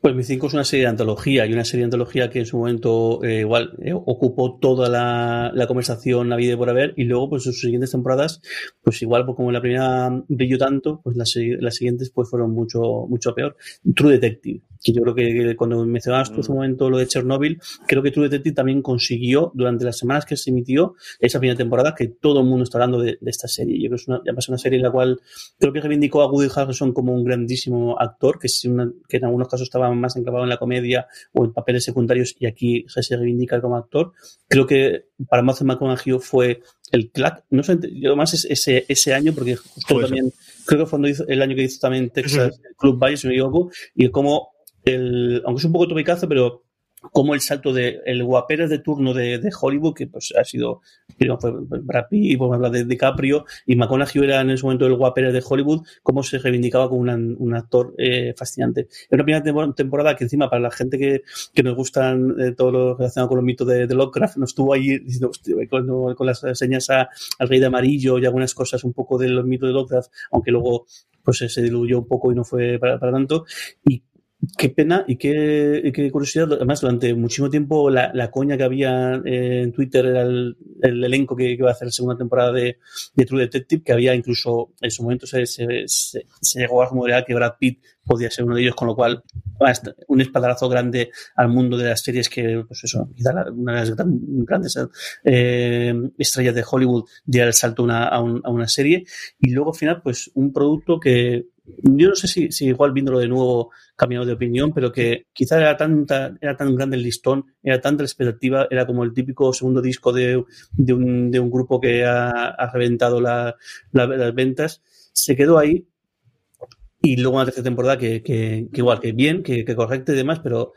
Pues mi 5 es una serie de antología y una serie de antología que en su momento eh, igual eh, ocupó toda la, conversación la vida por haber y luego pues sus siguientes temporadas pues igual pues, como la primera brilló tanto pues las, las siguientes pues fueron mucho mucho peor. True Detective que yo creo que cuando mencionabas tú hace un mm. momento lo de Chernobyl, creo que True Detective también consiguió durante las semanas que se emitió esa primera temporada que todo el mundo está hablando de, esta serie. Yo creo que es una, ya una serie en la cual creo que reivindicó a Woody Harrelson como un grandísimo actor, que, es una, que en algunos casos estaba más enclavado en la comedia o en papeles secundarios y aquí se reivindica como actor. Creo que para Matthew McConaughey fue el clack, no sé, yo más es ese, ese año, porque justo también, creo que fue el año que hizo también Texas Club Valle, si me equivoco, y como el, aunque es un poco topicazo, pero como el salto de el guaperas de turno de, de, Hollywood, que pues ha sido, digamos, fue Brad Pitt, a hablar de DiCaprio, y McConaughey era en ese momento el guaperas de Hollywood, cómo se reivindicaba como un actor eh, fascinante. Es una primera temporada que encima para la gente que, que nos gustan eh, todo lo relacionado con los mitos de, de Lovecraft, nos estuvo ahí diciendo, con, con, las señas al rey de amarillo y algunas cosas un poco de los mitos de Lovecraft, aunque luego pues se diluyó un poco y no fue para, para tanto. Y Qué pena y qué, curiosidad. Además, durante muchísimo tiempo la, la coña que había en Twitter era el, el elenco que, iba a hacer la segunda temporada de, True Detective, que había incluso en su momento se, se, llegó a rumorear que Brad Pitt podía ser uno de ellos, con lo cual un espaldarazo grande al mundo de las series que, pues eso, una de las grandes eh, estrellas de Hollywood diera el salto a una serie. Y luego al final, pues un producto que yo no sé si, si, igual viéndolo de nuevo cambiado de opinión, pero que quizá era, tanta, era tan grande el listón, era tanta la expectativa, era como el típico segundo disco de, de, un, de un, grupo que ha, ha reventado la, la, las ventas. Se quedó ahí y luego una tercera temporada que, que, que igual, que bien, que, que correcta y demás, pero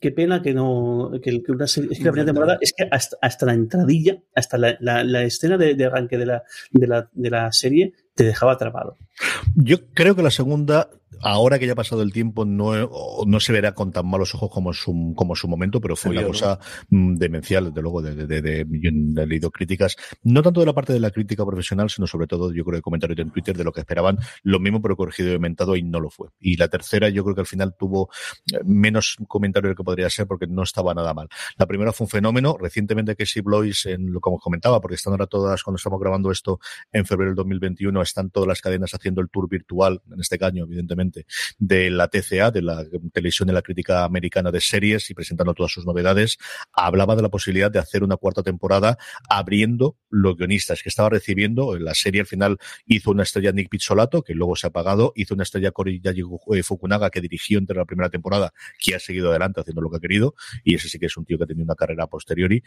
qué pena que no. Que, que una serie, es que la primera temporada es que hasta, hasta la entradilla, hasta la, la, la escena de, de, arranque de la, de, la, de la serie, te dejaba atrapado.
Yo creo que la segunda ahora que ya ha pasado el tiempo, no, no se verá con tan malos ojos como su, como su momento, pero fue una cosa mm, demencial, desde luego, de, de, de, he leído críticas, no tanto de la parte de la crítica profesional, sino sobre todo, yo creo, de comentarios en Twitter de lo que esperaban, lo mismo, pero corregido y aumentado, y no lo fue. Y la tercera, yo creo que al final tuvo eh, menos comentario del que podría ser, porque no estaba nada mal. La primera fue un fenómeno, recientemente que Blois, en lo como comentaba, porque están ahora todas, cuando estamos grabando esto en febrero del 2021, están todas las cadenas haciendo el tour virtual, en este caño, evidentemente, de la TCA, de la Televisión de la Crítica Americana de Series y presentando todas sus novedades, hablaba de la posibilidad de hacer una cuarta temporada abriendo los guionistas que estaba recibiendo. La serie al final hizo una estrella Nick Pizzolato, que luego se ha apagado, hizo una estrella Cory Fukunaga, que dirigió entre la primera temporada, que ha seguido adelante haciendo lo que ha querido, y ese sí que es un tío que ha tenido una carrera posteriori,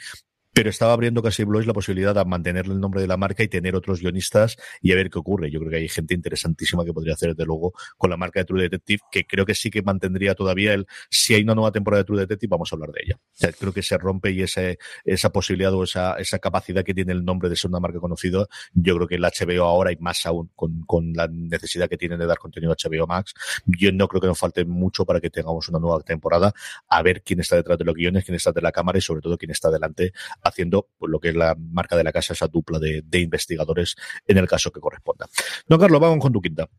pero estaba abriendo casi Blois la posibilidad de mantener el nombre de la marca y tener otros guionistas y a ver qué ocurre. Yo creo que hay gente interesantísima que podría hacer, desde luego, con la marca de True Detective, que creo que sí que mantendría todavía el, si hay una nueva temporada de True Detective, vamos a hablar de ella. Creo que se rompe y esa posibilidad o esa, esa capacidad que tiene el nombre de ser una marca conocida, yo creo que el HBO ahora y más aún con, con la necesidad que tienen de dar contenido a HBO Max, yo no creo que nos falte mucho para que tengamos una nueva temporada, a ver quién está detrás de los guiones, quién está de la cámara y sobre todo quién está delante haciendo pues, lo que es la marca de la casa, esa dupla de, investigadores en el caso que corresponda. Don Carlos, vamos con tu quinta.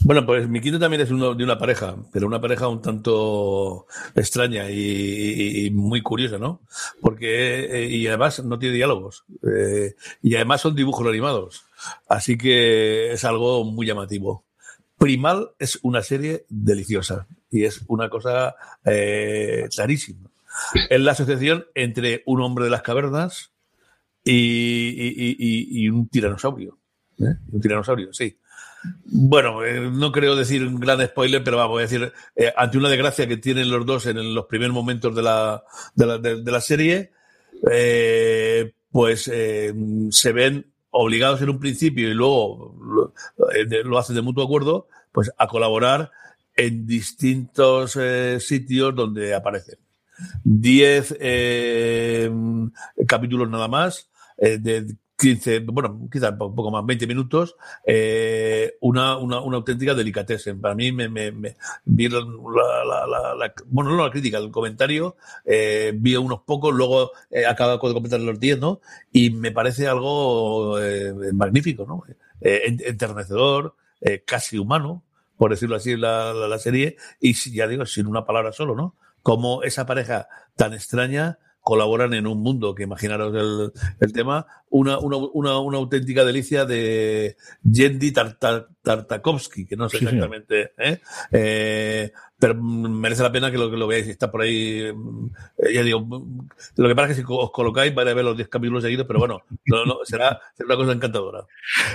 Bueno, pues mi quinta también es uno de una pareja, pero una pareja un tanto extraña y, y muy curiosa, ¿no? Porque, eh, y además no tiene diálogos, eh, y además son dibujos animados, así que es algo muy llamativo. Primal es una serie deliciosa y es una cosa eh, clarísima es la asociación entre un hombre de las cavernas y, un tiranosaurio. ¿eh? Un tiranosaurio, sí. Bueno, eh, no creo decir un gran spoiler, pero vamos a decir, eh, ante una desgracia que tienen los dos en los primeros momentos de la, de la, de, la serie, pues se ven obligados en un principio y luego lo, lo hacen de mutuo acuerdo, pues a colaborar en distintos eh, sitios donde aparecen. Diez eh, capítulos nada más, eh, de 15, bueno, quizá un poco más, 20 minutos, eh, una, una, una, auténtica delicatessen. Para mí, me, me, me vi la, la, la, la, bueno, no la crítica, el comentario, eh, vi unos pocos, luego acaba de comentar los 10, ¿no? Y me parece algo magnífico, ¿no? Enternecedor, casi humano, por decirlo así, la, la serie, y ya digo, sin una palabra solo, ¿no? Como esa pareja tan extraña colaboran en un mundo que imaginaros el, el tema, una, una, una, una, auténtica delicia de Yendi Tartakovsky, que no sé exactamente, ¿eh? Eh, pero merece la pena que lo, que lo veáis, está por ahí, eh, ya digo, lo que pasa es que si os colocáis vais a ver los 10 capítulos seguidos, pero bueno, no, no, será, será, una cosa encantadora.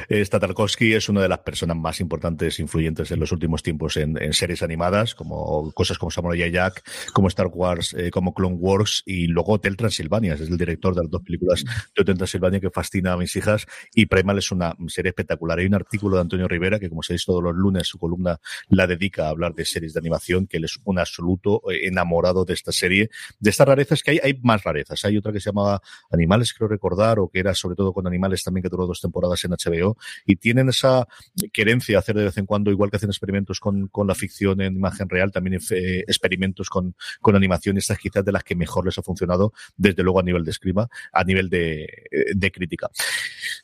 Esta Tarkovsky es una de las personas más importantes, influyentes en los últimos tiempos en, en series animadas, como cosas como Samurai Jack, como Star Wars, eh, como Clone Wars y luego Hotel Transilvania, es el director de las dos películas de Hotel Transilvania que fascina a mis hijas y Primal es una serie espectacular. Hay un artículo de Antonio Rivera que, como sabéis, todos los lunes su columna la dedica a hablar de series de animación, que él es un absoluto enamorado de esta serie, de estas rarezas que hay, hay más rarezas. Hay otra que se llamaba Animales, creo recordar, o que era sobre todo con animales también que duró dos temporadas en HBO y tienen esa querencia a hacer de vez en cuando, igual que hacen experimentos con, con la ficción en imagen real, también eh, experimentos con, con animación, estas quizás de las que mejor les ha funcionado, desde luego a nivel de escriba, a nivel de, de crítica.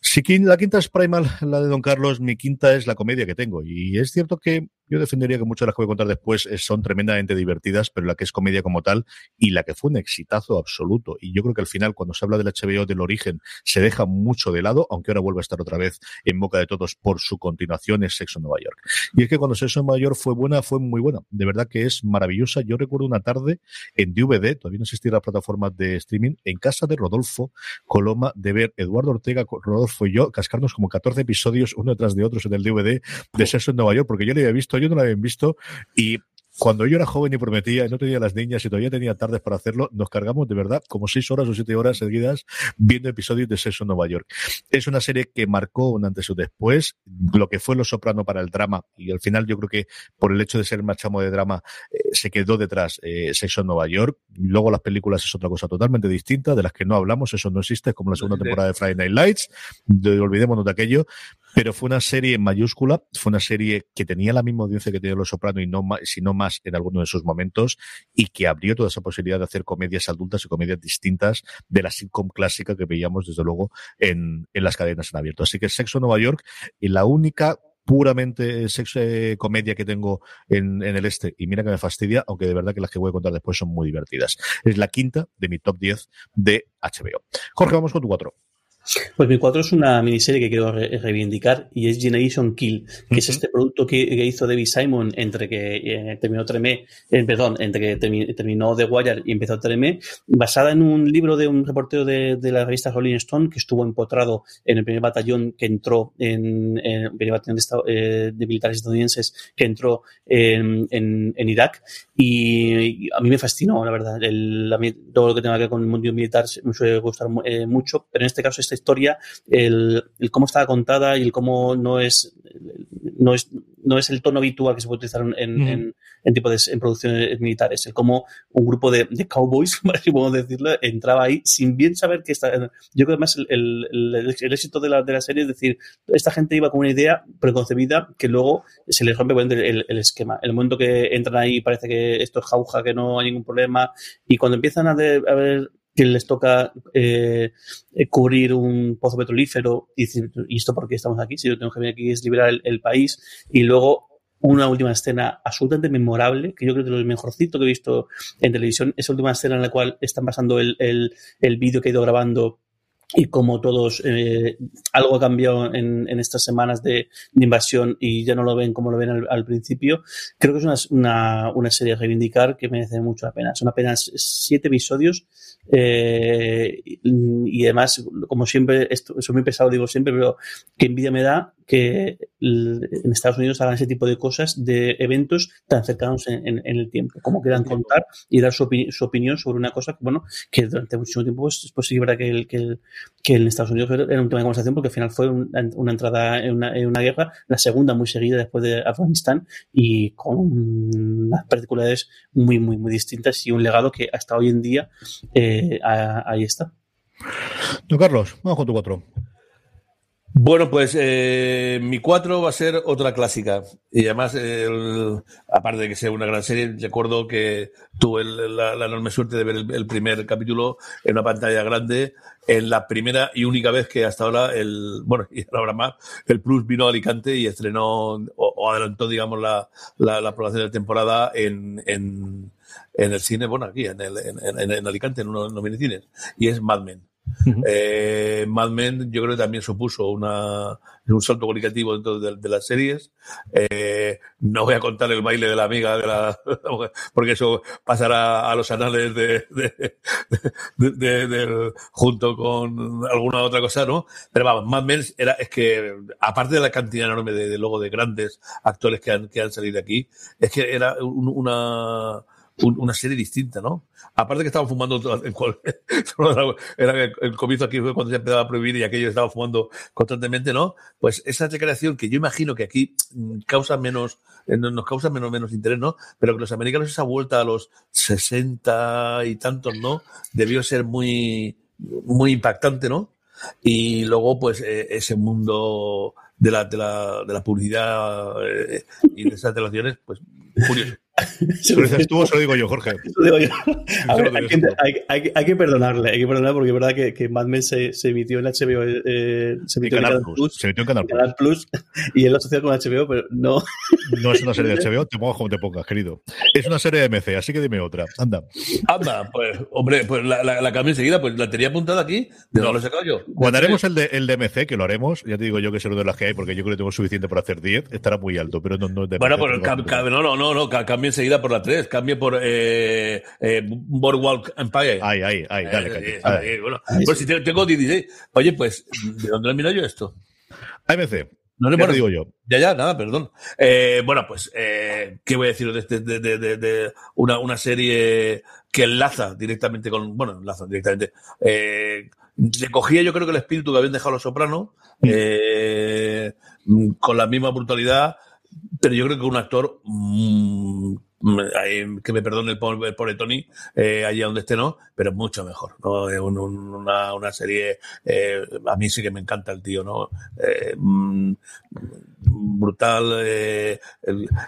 Si la quinta es Primal, la de Don Carlos, mi quinta es la comedia que tengo. Y es cierto que yo defendería que muchas de las que voy a contar después son tremendamente divertidas, pero la que es comedia como tal y la que fue un exitazo absoluto. Y yo creo que al final, cuando se habla del HBO del origen, se deja mucho de lado, aunque ahora vuelve a estar otra vez en boca de todos por su continuación, es Sexo en Nueva York. Y es que cuando Sexo en Nueva York fue buena, fue muy buena. De verdad que es maravillosa. Yo recuerdo una tarde en DVD, todavía no existía la plataforma de streaming, en casa de Rodolfo Coloma, de ver Eduardo Ortega, Rodolfo y yo cascarnos como 14 episodios uno detrás de otros en el DVD de Sexo en Nueva York, porque yo le había visto, yo no lo había visto, y cuando yo era joven y prometía, no tenía las niñas y todavía tenía tardes para hacerlo, nos cargamos de verdad como seis horas o siete horas seguidas viendo episodios de Sexo en Nueva York. Es una serie que marcó un antes o después, lo que fue Lo Soprano para el drama, y al final yo creo que por el hecho de ser machamo de drama, eh, se quedó detrás eh, Sexo en Nueva York. Luego las películas es otra cosa totalmente distinta, de las que no hablamos, eso no existe, es como la segunda temporada de Friday Night Lights, de, olvidémonos de aquello, pero fue una serie en mayúscula, fue una serie que tenía la misma audiencia que tenía Los Soprano y no más, si no más en alguno de sus momentos y que abrió toda esa posibilidad de hacer comedias adultas y comedias distintas de la sitcom clásica que veíamos desde luego en, en las cadenas en abierto. Así que Sexo en Nueva York y la única puramente sexo eh, comedia que tengo en, en, el este y mira que me fastidia, aunque de verdad que las que voy a contar después son muy divertidas. Es la quinta de mi top 10 de HBO. Jorge, vamos con tu cuatro.
Pues mi 4 es una miniserie que quiero re reivindicar y es Generation Kill, que uh -huh. es este producto que, que, hizo David Simon entre que eh, terminó Tremé, eh, perdón, entre que termi terminó The Wire y empezó Tremé, basada en un libro de un reportero de, de, la revista Rolling Stone que estuvo empotrado en el primer batallón que entró en, en el primer batallón de, eh, de, militares estadounidenses que entró en, en, en Irak y, y, a mí me fascinó, la verdad, el, la, todo lo que tenga que ver con el mundo militar me suele gustar eh, mucho, pero en este caso esta historia, el, el, cómo estaba contada y el cómo no es, no es, no es el tono habitual que se puede utilizar en, mm. en, en tipo de en producciones militares, el cómo un grupo de, de cowboys, si podemos decirlo, entraba ahí sin bien saber que está. Yo creo que además el, el, el, el éxito de la, de la, serie es decir, esta gente iba con una idea preconcebida que luego se les rompe el, esquema. El momento que entran ahí parece que esto es jauja, que no hay ningún problema, y cuando empiezan a, de, a ver que les toca eh, cubrir un pozo petrolífero y decir, ¿y esto por qué estamos aquí? Si yo tengo que venir aquí es liberar el, país. Y luego una última escena absolutamente memorable, que yo creo que es lo mejorcito que he visto en televisión, esa última escena en la cual están pasando el, el, el vídeo que he ido grabando y como todos eh, algo ha cambiado en, estas semanas de, invasión y ya no lo ven como lo ven al, al principio, creo que es una, una, una, serie a reivindicar que merece mucho la pena. Son apenas siete episodios eh, y además, como siempre, esto, eso muy pesado digo siempre, pero que envidia me da que en Estados Unidos hagan ese tipo de cosas, de eventos tan cercanos en, el tiempo, como quieran contar y dar su, opinión sobre una cosa que, bueno, que durante muchísimo tiempo pues, pues sí que verdad que, el, que, que en Estados Unidos era un tema de conversación porque al final fue una entrada en una, en una, guerra, la segunda muy seguida después de Afganistán y con unas particularidades muy, muy, muy distintas y un legado que hasta hoy en día eh, ahí está.
Don Carlos, vamos con tu cuatro.
Bueno, pues eh, mi 4 va a ser otra clásica. Y además, aparte de que sea una gran serie, recuerdo que tuve la, enorme suerte de ver el, primer capítulo en una pantalla grande, en la primera y única vez que hasta ahora, el bueno, y ahora más, el Plus vino a Alicante y estrenó o, adelantó, digamos, la, la, la, aprobación de temporada en, en, en, el cine, bueno, aquí, en, el, en, en Alicante, en uno de los minicines. Y es Mad Men eh, Mad Men yo creo que también supuso una, un salto comunicativo dentro de, las series. Eh, no voy a contar el baile de la amiga de la, porque eso pasará a los anales de, junto con alguna otra cosa, ¿no? Pero vamos, Mad Men era, es que aparte de la cantidad enorme de, luego de grandes actores que han, que han salido aquí, es que era una una serie distinta, ¿no? Aparte que estaban fumando, era el, comienzo aquí fue cuando se empezaba a prohibir y aquello estaba fumando constantemente, ¿no? Pues esa recreación que yo imagino que aquí mm, causa menos, eh, nos causa menos, menos interés, ¿no? Pero que los americanos esa vuelta a los 60 y tantos, ¿no? Debió ser muy, muy impactante, ¿no? Y luego, pues, eh, ese mundo de la, de la, de la publicidad eh, y de esas relaciones, pues, curioso.
¿Lo dices tú o se lo digo yo, Jorge?
hay, que, perdonarle, hay que perdonarle porque es verdad que, que Mad Men se, se, emitió en HBO, eh, se emitió en Canal, Plus,
se emitió en Canal,
Canal Plus. y él lo con HBO, pero no.
No es una serie de HBO, te pongas como te pongas, querido. Es una serie de MC, así que dime otra. Anda.
Anda, pues, hombre, pues la, la, la cambio enseguida, pues la tenía apuntada aquí, de no lo he sacado yo.
Cuando haremos el de, el de MC, que lo haremos, ya te digo yo que es uno de las que hay, porque yo creo que tengo suficiente para hacer 10, estará muy alto, pero no, no es de
Bueno, pues no, no, no, no, cambio enseguida por la 3 cambie por eh, eh, Boardwalk Empire.
Ay, ay, dale,
eh, eh, bueno, pues si tengo 16. Oye, pues, ¿de dónde lo miro yo esto?
AMC. No le digo yo.
Ya, ya, nada, perdón. Eh, bueno, pues, eh, ¿qué voy a decir de, de, de, de, una, una serie que enlaza directamente con, bueno, enlaza directamente. Eh, recogía yo creo que el espíritu que habían dejado los sopranos, eh, con la misma brutalidad, pero yo creo que un actor mmm, que me perdone el pobre, Tony, eh, allí donde esté, ¿no? Pero mucho mejor, ¿no? una, una, serie, eh, a mí sí que me encanta el tío, ¿no? Eh, mm, brutal,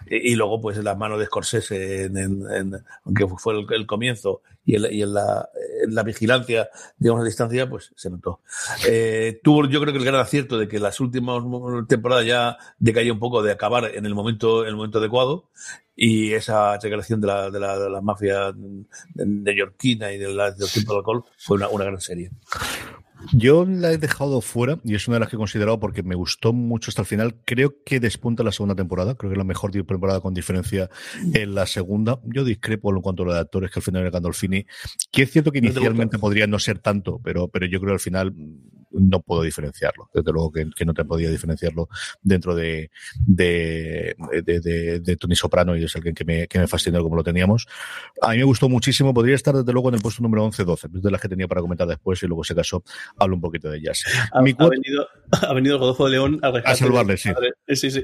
y luego pues las manos de Scorsese, en, en, aunque fue el, comienzo, y, en, y en, la, en, la, vigilancia, digamos, a distancia, pues se notó. Eh, tuvo yo creo que el gran acierto de que las últimas temporadas ya decayó un poco de acabar en el momento, en el momento adecuado, y esa declaración de la, de la, de la mafia neoyorquina y de la, del tiempo del alcohol fue una, una gran serie.
Yo la he dejado fuera y es una de las que he considerado porque me gustó mucho hasta el final. Creo que despunta la segunda temporada. Creo que es la mejor temporada con diferencia en la segunda. Yo discrepo en cuanto a los actores que al final era Gandolfini, que es cierto que inicialmente podría no ser tanto, pero, pero yo creo que al final no puedo diferenciarlo. Desde luego que, no te podía diferenciarlo dentro de, de, de, Tony Soprano y es alguien que me, que me fascinó como lo teníamos. A mí me gustó muchísimo. Podría estar desde luego en el puesto número 11-12, de las que tenía para comentar después y luego se casó hablo un poquito de ellas.
Ha, ha, venido, ha venido el Godofo de León a,
a sí.
Sí, sí.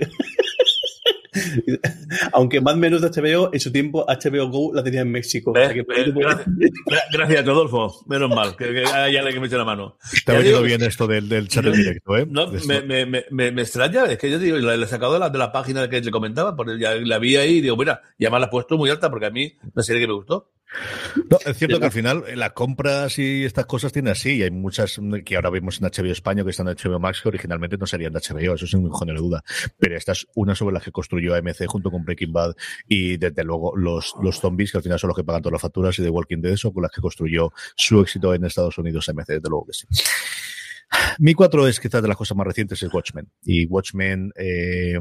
Aunque más menos de HBO, en su tiempo HBO Go la tenía en México.
gracias, Rodolfo. Menos mal, que, que hay alguien que me eche la mano.
Te ha venido bien esto del, del chat directo, ¿eh?
No, me, me, me, me, extraña, es que yo digo, la, he sacado de la, de la página que le comentaba, porque ya la vi ahí y digo, mira, ya me la he puesto muy alta porque a mí una serie que me gustó.
No, es cierto que al final eh, las compras y estas cosas tienen así, y hay muchas que ahora vemos en HBO España que están en HBO Max que originalmente no serían de HBO, eso sin ningún de duda. Pero esta es una sobre la que construyó AMC junto con Breaking Bad y desde luego los, los zombies, que al final son los que pagan todas las facturas, y de Walking Dead, son con las que construyó su éxito en Estados Unidos AMC, desde luego que sí. Mi cuatro es quizás de las cosas más recientes es Watchmen. Y Watchmen eh,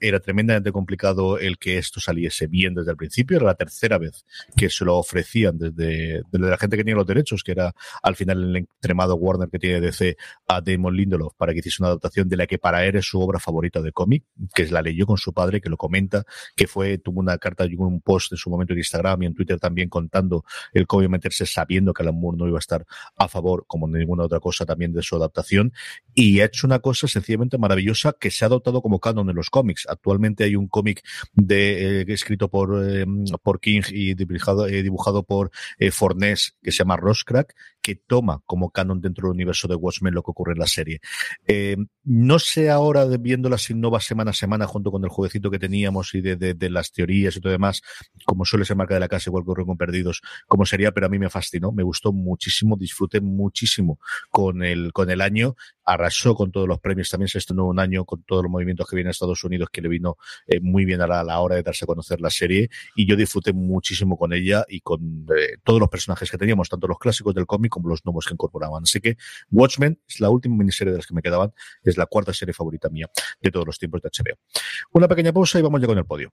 era tremendamente complicado el que esto saliese bien desde el principio. Era la tercera vez que se lo ofrecían desde, desde la gente que tenía los derechos, que era al final el extremado Warner que tiene DC a Damon Lindelof para que hiciese una adaptación de la que para él es su obra favorita de cómic, que la leyó con su padre, que lo comenta, que fue, tuvo una carta y un post en su momento en Instagram y en Twitter también contando el cómo meterse sabiendo que Alan Moore no iba a estar a favor, como ninguna otra cosa también de su adaptación, y ha hecho una cosa sencillamente maravillosa que se ha adoptado como canon en los cómics. Actualmente hay un cómic de eh, escrito por, eh, por King y dibujado, eh, dibujado por Fornés que se llama Roscrack, que toma como canon dentro del universo de Watchmen lo que ocurre en la serie. no sé ahora, viendo las innovas semana a semana junto con el jueguecito que teníamos y de, de, las teorías y todo demás, como suele ser marca de la casa, igual que ocurre con Perdidos, como sería, pero a mí me fascinó, me gustó muchísimo, disfruté muchísimo con el, con el año arrasó con todos los premios. También se estrenó un año con todos los movimientos que viene a Estados Unidos, que le vino eh, muy bien a la, hora de darse a conocer la serie. Y yo disfruté muchísimo con ella y con eh, todos los personajes que teníamos, tanto los clásicos del cómic como los nuevos que incorporaban. Así que Watchmen es la última miniserie de las que me quedaban. Es la cuarta serie favorita mía de todos los tiempos de HBO. Una pequeña pausa y vamos ya con el podio.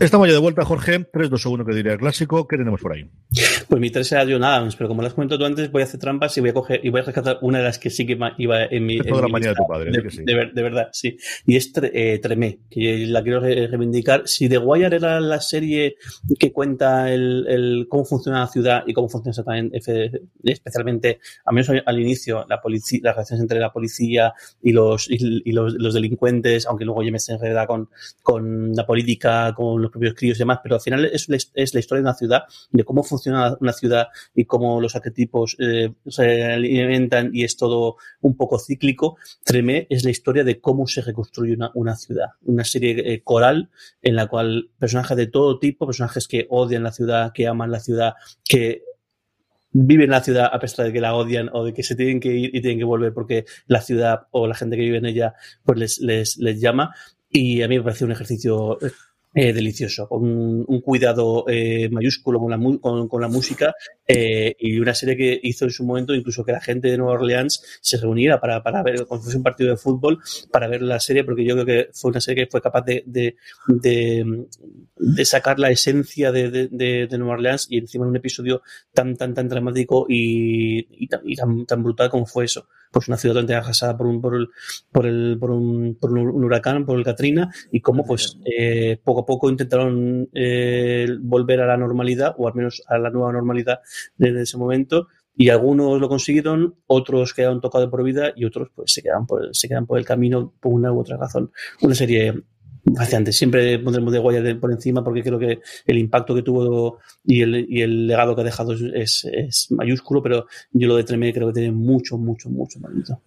Estamos ya de vuelta, Jorge. 3, 2, 1, que diría el clásico. ¿Qué tenemos por ahí?
Pues mi 3 era John Adams, pero como las comentado tú antes, voy a hacer trampas y voy a coger y voy a rescatar una de las que sí que iba en mi.
Es toda
en
la
mi
de tu padre,
de,
¿sí que sí?
de ver- de verdad, sí. Y es eh, Tremé, que la quiero re- reivindicar. Si The Wire era la serie que cuenta el, el cómo funciona la ciudad y cómo funciona exactamente, especialmente, al menos al, al inicio, la policía, las relaciones entre la policía y los, y, y los, los delincuentes, aunque luego ya me se enreda con, con la política, con los propios críos y demás, pero al final es, la- es la historia de una ciudad, de cómo funciona una ciudad y cómo los arquetipos eh, se alimentan y es todo un poco cíclico. Tremé es la historia de cómo se reconstruye una, una ciudad, una serie eh, coral en la cual personajes de todo tipo, personajes que odian la ciudad, que aman la ciudad, que viven en la ciudad a pesar de que la odian o de que se tienen que ir y tienen que volver porque la ciudad o la gente que vive en ella pues les, les, llama y a mí me parece un ejercicio eh, delicioso, con un, un cuidado eh, mayúsculo con la, con la música eh, y una serie que hizo en su momento incluso que la gente de Nueva Orleans se reuniera para, para ver, como si fuese un partido de fútbol, para ver la serie, porque yo creo que fue una serie que fue capaz de, de, de, de sacar la esencia de, de, Nueva Orleans y encima en un episodio tan, tan, tan dramático y, y, tan, y tan, tan brutal como fue eso. Pues una ciudad totalmente arrasada por un, por el, por el, por un, por un huracán, por el Katrina, y cómo pues eh, poco a poco intentaron eh, volver a la normalidad, o al menos a la nueva normalidad desde ese momento, y algunos lo consiguieron, otros quedaron tocados por vida y otros pues se quedan por, se quedan por el camino por una u otra razón. Una serie fascinante. Siempre pondremos de Wire por encima porque creo que el impacto que tuvo y el, y el legado que ha dejado es, es, mayúsculo, pero yo lo de Tremé creo que tiene mucho, mucho, mucho mérito.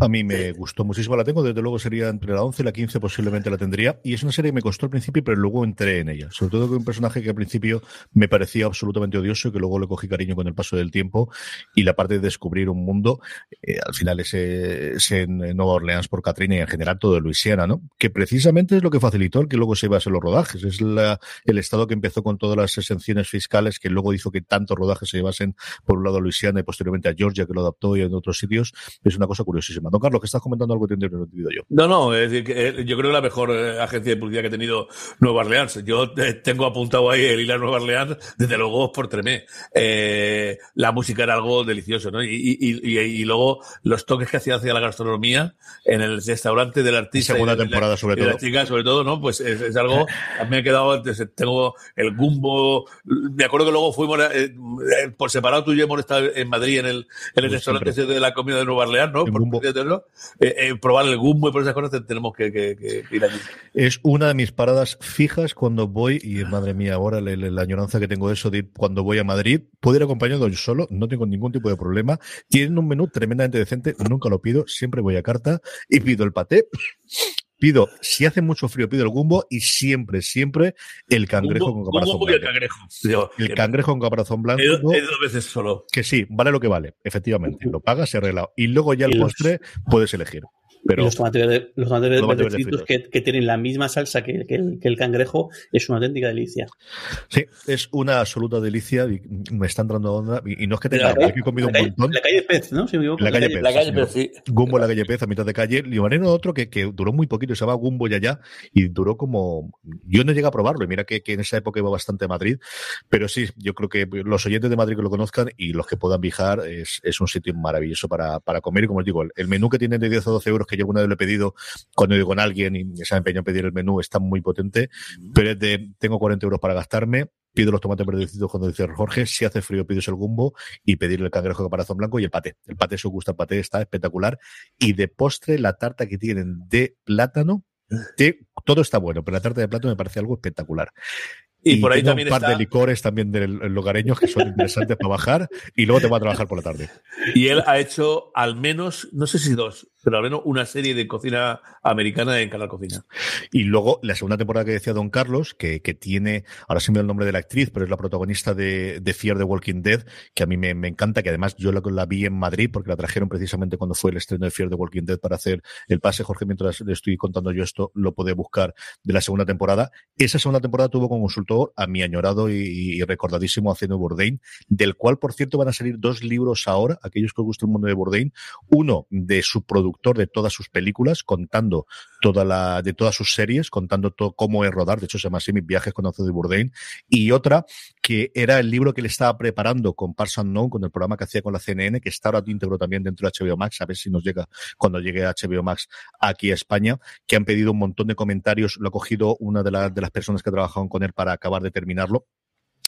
A mí me gustó muchísimo, la tengo, desde luego sería entre la 11 y la 15 posiblemente la tendría, y es una serie que me costó al principio, pero luego entré en ella, sobre todo con un personaje que al principio me parecía absolutamente odioso y que luego le cogí cariño con el paso del tiempo, y la parte de descubrir un mundo, eh, al final es, eh, es en Nueva Orleans por Katrina y en general todo Luisiana, ¿no? Que precisamente es lo que facilitó el que luego se iba a hacer los rodajes, es la, el estado que empezó con todas las exenciones fiscales que luego hizo que tantos rodajes se llevasen por un lado a Luisiana y posteriormente a Georgia, que lo adaptó y en otros sitios, es una cosa curiosísima. Buenísima. Don Carlos, que estás comentando algo que te he entendido yo.
No, no, es decir, que, eh, yo creo que la mejor eh, agencia de publicidad que ha tenido Nueva Orleans. Yo eh, tengo apuntado ahí el hilo Nueva Orleans, desde luego por Tremé. Eh, la música era algo delicioso, ¿no? Y, y, y, y luego los toques que hacía hacia la gastronomía en el restaurante del artista.
Segunda
de,
temporada,
y
sobre
de
todo.
la chica, sobre todo, ¿no? Pues es, es algo, me ha quedado, tengo el gumbo, me acuerdo que luego fuimos, eh, por separado tú y yo hemos estado en Madrid en el, en el restaurante de la comida de Nueva Orleans, ¿no? Por- Eh, eh, probar el gumbo y por esas cosas tenemos que, ir allí.
Es una de mis paradas fijas cuando voy, y madre mía, ahora la, la- la añoranza que tengo de eso de ir cuando voy a Madrid. Puedo ir acompañado yo solo, no tengo ningún tipo de problema. Tienen un menú tremendamente decente, nunca lo pido, siempre voy a carta y pido el paté. Pido, si hace mucho frío, pido el gumbo y siempre, siempre el cangrejo
Gumbo-
con caparazón
gumbo y el
blanco.
cangrejo. Digo,
El
que-
cangrejo con caparazón blanco.
He dos veces solo.
Que sí, vale lo que vale, efectivamente. Lo pagas y arreglado. Y luego ya el postre puedes elegir.
Y
Pero
los tomates verdes, los tomates verdes
Tomates verdes
fritos
fritos.
que, que tienen la misma salsa que, que el, que el cangrejo es una auténtica delicia.
sí, es una absoluta delicia. y me está entrando onda. Y, y no es que tenga,
La calle-
que he comido
la
un
calle-
montón.
La calle Pez, ¿no? Si me equivoco.
La calle Pez.
La calle,
señor.
sí.
Gumbo la calle Pez, a mitad de calle. Y otro que, que duró muy poquito, se llama Gumbo Yaya, y duró como. Yo no llegué a probarlo, y mira que, que en esa época iba bastante a Madrid, pero sí, yo creo que los oyentes de Madrid que lo conozcan y los que puedan viajar, es, es un sitio maravilloso para, para comer. Y como os digo, el, el menú que tienen de 10 o 12 euros, que yo alguna vez lo he pedido cuando digo con alguien y se ha empeñado en pedir el menú, está muy potente, pero es de tengo 40 euros para gastarme. Pido los tomates verdecitos cuando dice Jorge. Si hace frío, pides el gumbo y pedir el cangrejo de caparazón blanco y el paté. El paté, si os gusta el paté, está espectacular. Y de postre, la tarta que tienen de plátano, que todo está bueno, pero la tarta de plátano me parece algo espectacular.
Y, por ahí también
un par
está.
de licores también de lugareños que son interesantes para bajar y luego te va a trabajar por la tarde.
Y él ha hecho al menos, no sé si dos, pero al menos una serie de cocina americana en Canal Cocina.
Y luego la segunda temporada que decía Don Carlos, que, que tiene, ahora sí me el nombre de la actriz, pero es la protagonista de, de Fear the Walking Dead, que a mí me, me encanta, que además yo la, la vi en Madrid porque la trajeron precisamente cuando fue el estreno de Fear the Walking Dead para hacer el pase. Jorge, mientras le estoy contando yo esto, lo puede buscar de la segunda temporada. Esa segunda temporada tuvo como consultor a mi añorado y, y recordadísimo Haciendo Bourdain, del cual, por cierto, van a salir dos libros ahora, aquellos que os gusta el mundo de Bourdain, uno de su de todas sus películas, contando toda la, de todas sus series, contando todo cómo es rodar, de hecho se llama así Mis viajes con Anthony Bourdain, y otra que era el libro que le estaba preparando con Parks Unknown, con el programa que hacía con la CNN, que está ahora íntegro también dentro de HBO Max, a ver si nos llega cuando llegue HBO Max aquí a España, que han pedido un montón de comentarios, lo ha cogido una de, la- de las personas que trabajaban con él para acabar de terminarlo,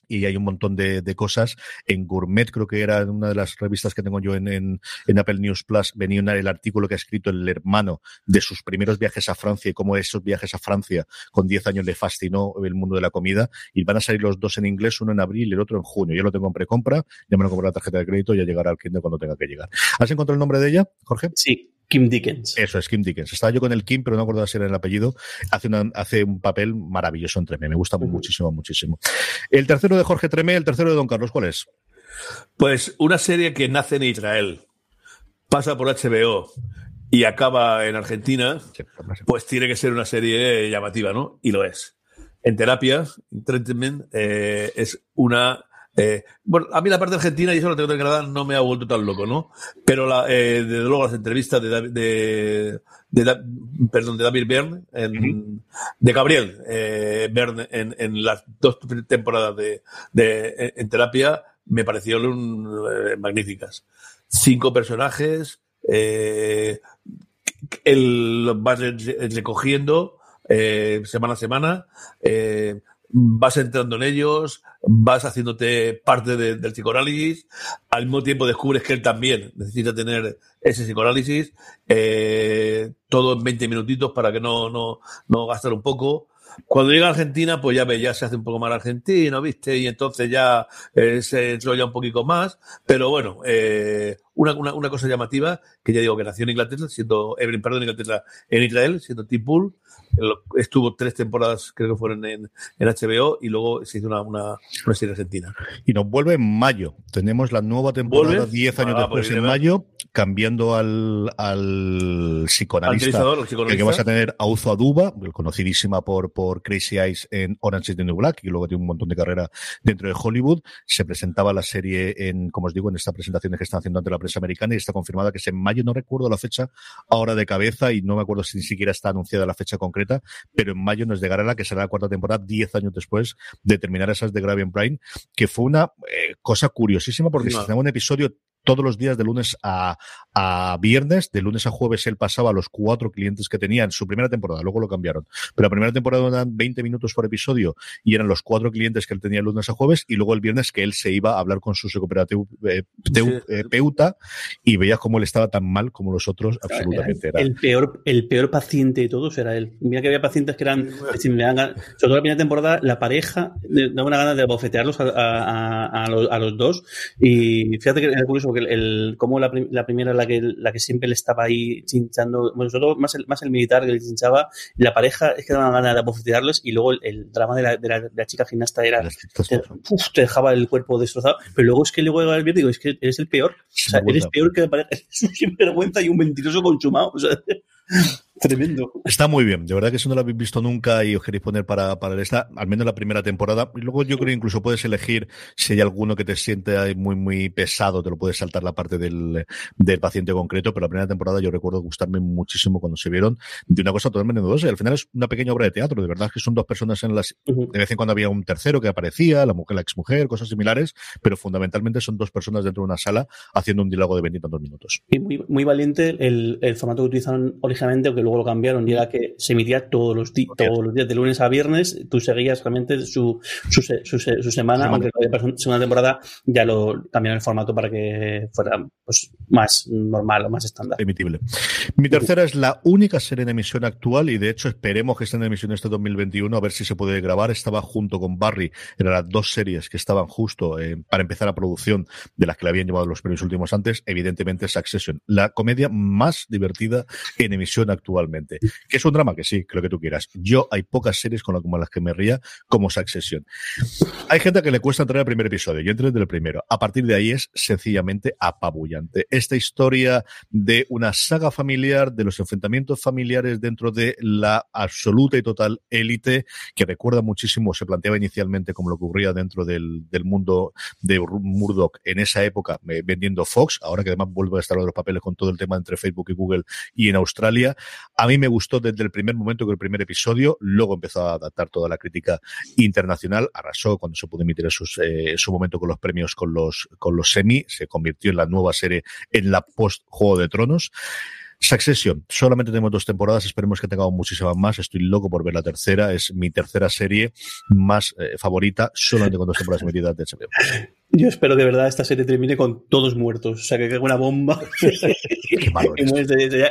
y hay un montón de, de cosas. En Gourmet, creo que era una de las revistas que tengo yo en, en, en Apple News Plus, venía el artículo que ha escrito el hermano de sus primeros viajes a Francia y cómo esos viajes a Francia con 10 años le fascinó el mundo de la comida. Y van a salir los dos en inglés, uno en abril y el otro en junio. Yo lo tengo en precompra, ya me lo compré la tarjeta de crédito ya llegará al Kindle cuando tenga que llegar. ¿Has encontrado el nombre de ella, Jorge?
Sí, Kim Dickens.
Eso es Kim Dickens. Estaba yo con el Kim, pero no acuerdo si era el apellido. Hace, una, hace un papel maravilloso en Tremé. Me gusta muchísimo, muchísimo. El tercero de Jorge Tremé, el tercero de Don Carlos, ¿cuál es?
Pues una serie que nace en Israel, pasa por HBO y acaba en Argentina, pues tiene que ser una serie llamativa, ¿no? Y lo es. En terapia, en treatment, eh, es una. Eh, bueno, a mí la parte argentina, y eso lo tengo que declarar, no me ha vuelto tan loco, ¿no? Pero la, eh, desde luego las entrevistas de, David- de, de perdón, de David Byrne, en- de Gabriel eh, Byrne en, en las dos temporadas de, de- en, terapia, me parecieron eh, magníficas. Cinco personajes, el, los vas re- recogiendo semana a semana, vas entrando en ellos, vas haciéndote parte de- del psicoanálisis, al mismo tiempo descubres que él también necesita tener ese psicoanálisis, eh, todo en 20 minutitos para que no, no, no gastar un poco. Cuando llega a Argentina, pues ya ve, ya se hace un poco más argentino, ¿viste? Y entonces ya eh, se enrolla un poquito más. Pero bueno, eh, una, una, cosa llamativa, que ya digo que nació en Inglaterra, siendo, eh, perdón, en Inglaterra, en Israel, siendo Tim. Estuvo tres temporadas, creo que fueron en, en HBO, y luego se hizo una, una, una serie argentina.
Y nos vuelve en mayo. Tenemos la nueva temporada,
¿Vuelve?
10 años
Ah,
después en mayo. Cambiando al, al psicoanalista, que vas a tener a Uzo Aduba, conocidísima por, por Crazy Eyes en Orange is the New Black, y luego tiene un montón de carrera dentro de Hollywood. Se presentaba la serie en, como os digo, en esta presentación que están haciendo ante la prensa americana y está confirmada que es en mayo, no recuerdo la fecha ahora de cabeza y no me acuerdo si ni siquiera está anunciada la fecha concreta, pero en mayo nos llegará la que será la cuarta temporada, diez años después de terminar esas de Gravian Prime, que fue una eh, cosa curiosísima porque se un episodio todos los días de lunes a, a, viernes. De lunes a jueves él pasaba a los cuatro clientes que tenía en su primera temporada, luego lo cambiaron. Pero la primera temporada eran 20 minutos por episodio y eran los cuatro clientes que él tenía el lunes a jueves y luego el viernes que él se iba a hablar con su psicoterapeuta eh, y veía cómo él estaba tan mal como los otros, absolutamente.
Era. El, peor, el peor paciente de todos era él. Mira que había pacientes que eran, si me dan, sobre todo la primera temporada, la pareja daba una gana de bofetearlos a, a, a, los, a los, dos y fíjate que era curioso el, como la, la, primera la que, la que siempre le estaba ahí chinchando, bueno, sobre más el, más el militar que le chinchaba, la pareja es que daban ganas de abofetearlos y luego el, drama de la, de, la, de chica gimnasta era, te, te, dejaba el cuerpo destrozado, pero luego es que luego el digo, es que eres el peor, o sea, eres peor que la pareja, es un sinvergüenza y un mentiroso consumado, o sea, Tremendo.
Está muy bien. De verdad que si no lo habéis visto nunca y os queréis poner para, para esta, al menos la primera temporada. Y luego yo creo que incluso puedes elegir si hay alguno que te siente muy, muy pesado, te lo puedes saltar la parte del, del paciente concreto. Pero la primera temporada yo recuerdo gustarme muchísimo cuando se vieron de una cosa totalmente novedosa. Y al final es una pequeña obra de teatro. De verdad que son dos personas en las, de vez en cuando había un tercero que aparecía, la mujer, la exmujer, cosas similares. Pero fundamentalmente son dos personas dentro de una sala haciendo un diálogo de veintitantos minutos.
Y muy, muy valiente el, el formato que utilizaron originalmente, que luego lo cambiaron y era que se emitía todos los, todos los días, de lunes a viernes, tú seguías realmente su, su, su, su semana, aunque la segunda temporada ya lo cambiaron el formato para que fuera pues, más normal o más estándar.
Emitible. Mi tercera es la única serie en emisión actual y de hecho esperemos que esté en emisión este 2021 a ver si se puede grabar. Estaba junto con Barry, eran las dos series que estaban justo eh, para empezar la producción de las que le habían llevado los premios últimos antes, evidentemente Succession, la comedia más divertida en emisión actual ¿Que es un drama? Que sí, creo que tú quieras. Yo hay pocas series con las que me ría como Succession. Hay gente que le cuesta entrar al primer episodio. Yo entré desde el primero. A partir de ahí es sencillamente apabullante. Esta historia de una saga familiar, de los enfrentamientos familiares dentro de la absoluta y total élite, que recuerda muchísimo, se planteaba inicialmente como lo que ocurría dentro del, del mundo de Murdoch en esa época, eh, vendiendo Fox, ahora que además vuelve a estar en los papeles con todo el tema entre Facebook y Google y en Australia. A mí me gustó desde el primer momento que el primer episodio, luego empezó a adaptar toda la crítica internacional, arrasó cuando se pudo emitir eh, su momento con los premios con los, con los semi, se convirtió en la nueva serie en la post Juego de Tronos. Succession, solamente tenemos dos temporadas, esperemos que tengamos muchísimas más. Estoy loco por ver la tercera, es mi tercera serie más eh, favorita, solamente con dos temporadas emitidas de HBO.
Yo espero de verdad esta serie termine con todos muertos. O sea, que caiga una bomba.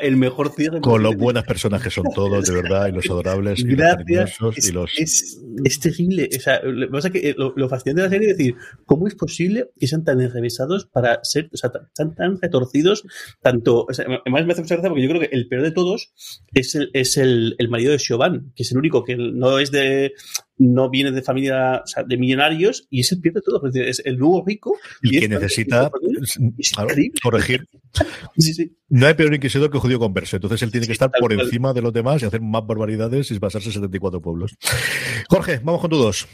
el mejor cierre.
Con lo buenas personas que son todos, de verdad, y los adorables.
Gracias. Y los es, es, terrible. O sea, lo, que, lo, lo, fascinante de la serie es decir, ¿cómo es posible que sean tan enrevesados para ser, o sea, tan, tan retorcidos? Tanto, o sea, además me hace mucha gracia porque yo creo que el peor de todos es el, es el, el marido de Siobhan, que es el único que no es de, no viene de familia o sea, de millonarios y es el pierde todo. Es el nuevo rico.
Y, que necesita corregir. No hay peor inquisidor que judío converso. Entonces él tiene que estar por encima de los demás y hacer más barbaridades y pasarse 74 pueblos. Jorge, vamos con tu dos.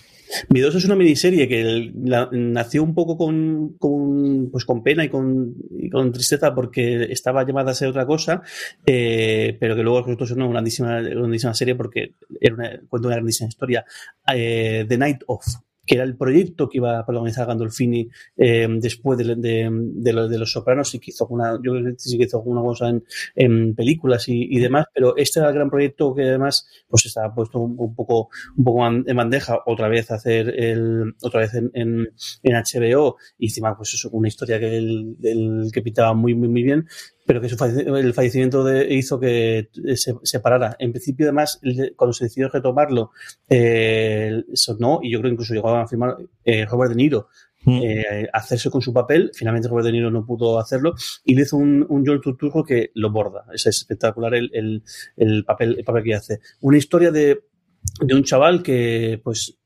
Mi dos es una miniserie que nació un poco con, con, pues con pena y con, con, tristeza porque estaba llamada a ser otra cosa, eh, pero que luego resultó ser una grandísima, grandísima serie porque era una, cuenta una grandísima historia. Eh, The Night of, que era el proyecto que iba a protagonizar Gandolfini eh, después de, de, los, de, los Sopranos y que hizo una, yo creo que sí que hizo alguna cosa en, películas y, demás, pero este era el gran proyecto que además pues estaba puesto un, un poco un poco en bandeja otra vez hacer el otra vez en, en, en HBO y encima pues eso una historia que el, el que pintaba muy muy muy bien pero que su el fallecimiento de, hizo que se, se, parara. En principio, además, cuando se decidió retomarlo, eh, sonó, y yo creo que incluso llegó a firmar eh, Robert De Niro, mm. eh, hacerse con su papel. Finalmente Robert De Niro no pudo hacerlo y le hizo un, un Joel Turturro que lo borda. Es espectacular el, el, el, papel, el papel que hace. Una historia de, de un chaval que, pues,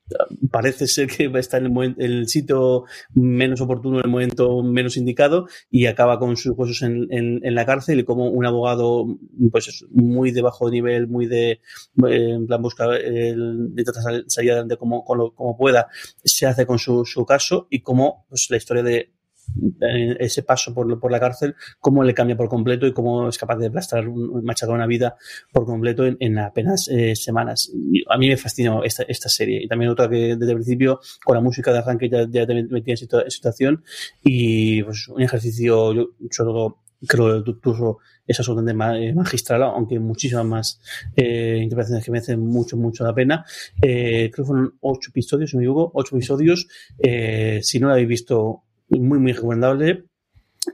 parece ser que va a estar en el, sitio menos oportuno, en el momento menos indicado, y acaba con sus cosas en, en, la cárcel y como un abogado pues muy de bajo nivel, muy de en plan busca el, salir adelante como, como, pueda, se hace con su, su caso y como pues, la historia de ese paso por, por, la cárcel, cómo le cambia por completo y cómo es capaz de aplastar, machacar una vida por completo en, apenas eh, semanas. A mí me fascinó esta, esta, serie. Y también otra que desde el principio, con la música de arranque ya, ya te metía en situación y pues un ejercicio, yo sobre todo creo que el es absolutamente eh, magistral, aunque muchísimas más eh, interpretaciones que me hacen mucho, mucho la pena. creo que fueron ocho episodios, si me equivoco, ocho episodios. si no lo habéis visto, muy, muy recomendable.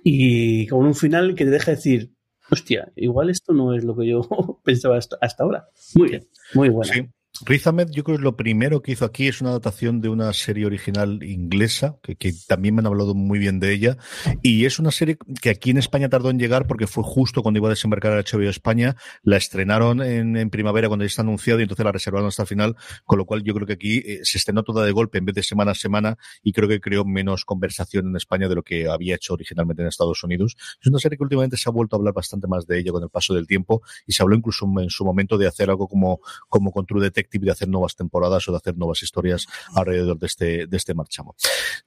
Y con un final que te deja decir, hostia, igual esto no es lo que yo pensaba hasta, ahora. Muy bien, muy bueno.
Riz Ahmed, yo creo que lo primero que hizo aquí es una adaptación de una serie original inglesa, que, que, también me han hablado muy bien de ella, y es una serie que aquí en España tardó en llegar porque fue justo cuando iba a desembarcar a HBO España, la estrenaron en, en primavera cuando ya está anunciado y entonces la reservaron hasta el final, con lo cual yo creo que aquí eh, se estrenó toda de golpe en vez de semana a semana y creo que creó menos conversación en España de lo que había hecho originalmente en Estados Unidos. Es una serie que últimamente se ha vuelto a hablar bastante más de ella con el paso del tiempo y se habló incluso en su momento de hacer algo como, como con True Detective de hacer nuevas temporadas o de hacer nuevas historias alrededor de este, de este marchamo.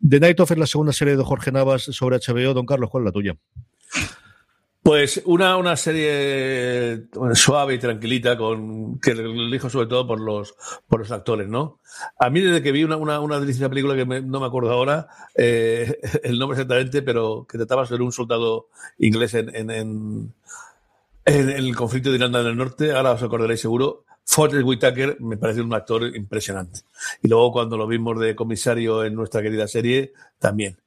The Night of es la segunda serie de Jorge Navas sobre HBO. Don Carlos, ¿cuál es la tuya?
Pues una, una serie suave y tranquilita con que elijo sobre todo por los por los actores, ¿no? A mí desde que vi una, una, una deliciosa película que no me acuerdo ahora eh, el nombre exactamente, pero que trataba sobre un soldado inglés en, en, en, en el conflicto de Irlanda del Norte, ahora os acordaréis seguro, Forrest Whitaker me parece un actor impresionante. Y luego cuando lo vimos de comisario en nuestra querida serie, también.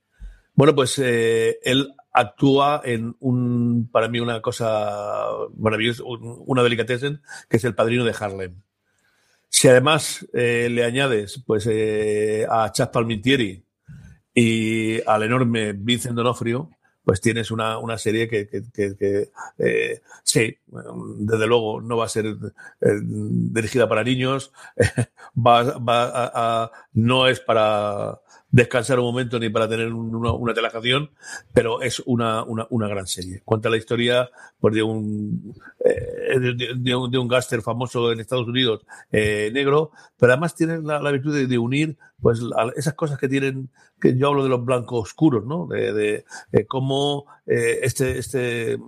Bueno, pues eh, él actúa en un, para mí, una cosa maravillosa, una delicatessen, que es el padrino de Harlem. Si además eh, le añades pues eh, a Chad Palmintieri y al enorme Vincent Donofrio, pues tienes una, una serie que, que, que, eh, sí, desde luego no va a ser eh, dirigida para niños, va, va a, a, no es para descansar un momento ni para tener una, una pero es una, una, una, gran serie. Cuenta la historia pues, de, un, eh, de, un, de un gáster famoso en Estados Unidos eh, negro, pero además tiene la, virtud de, unir pues esas cosas que tienen, que yo hablo de los blancos oscuros, ¿no? De, de cómo eh, este, este,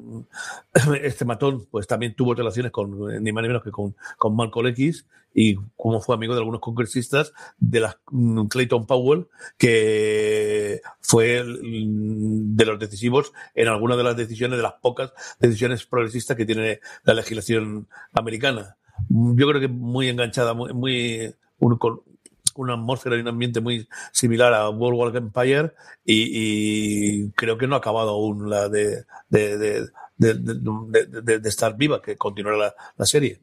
este matón pues también tuvo relaciones con ni más ni menos que con, con Malcolm X y como fue amigo de algunos congresistas de la mm, Clayton Powell, que fue de los decisivos en algunas de las decisiones, de las pocas decisiones progresistas que tiene la legislación americana. Yo creo que muy enganchada, muy, muy un, con una atmósfera y un ambiente muy similar a World War Empire y, creo que no ha acabado aún la de estar viva, que continuará la, la serie.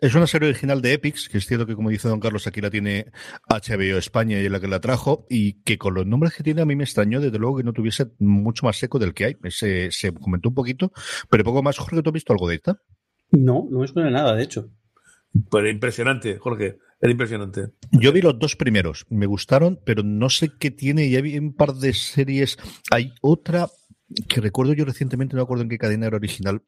Es una serie original de Epix, que es cierto que, como dice Don Carlos, aquí la tiene HBO España y es la que la trajo, y que con los nombres que tiene a mí me extrañó, desde luego, que no tuviese mucho más seco del que hay. Se, se comentó un poquito, pero poco más. Jorge, ¿tú has visto algo de esta?
No, no me suena nada, de hecho.
Pero impresionante, Jorge. Era impresionante.
Yo vi los dos primeros, me gustaron, pero no sé qué tiene. Ya vi un par de series. Hay otra que recuerdo yo recientemente, no me acuerdo en qué cadena era original,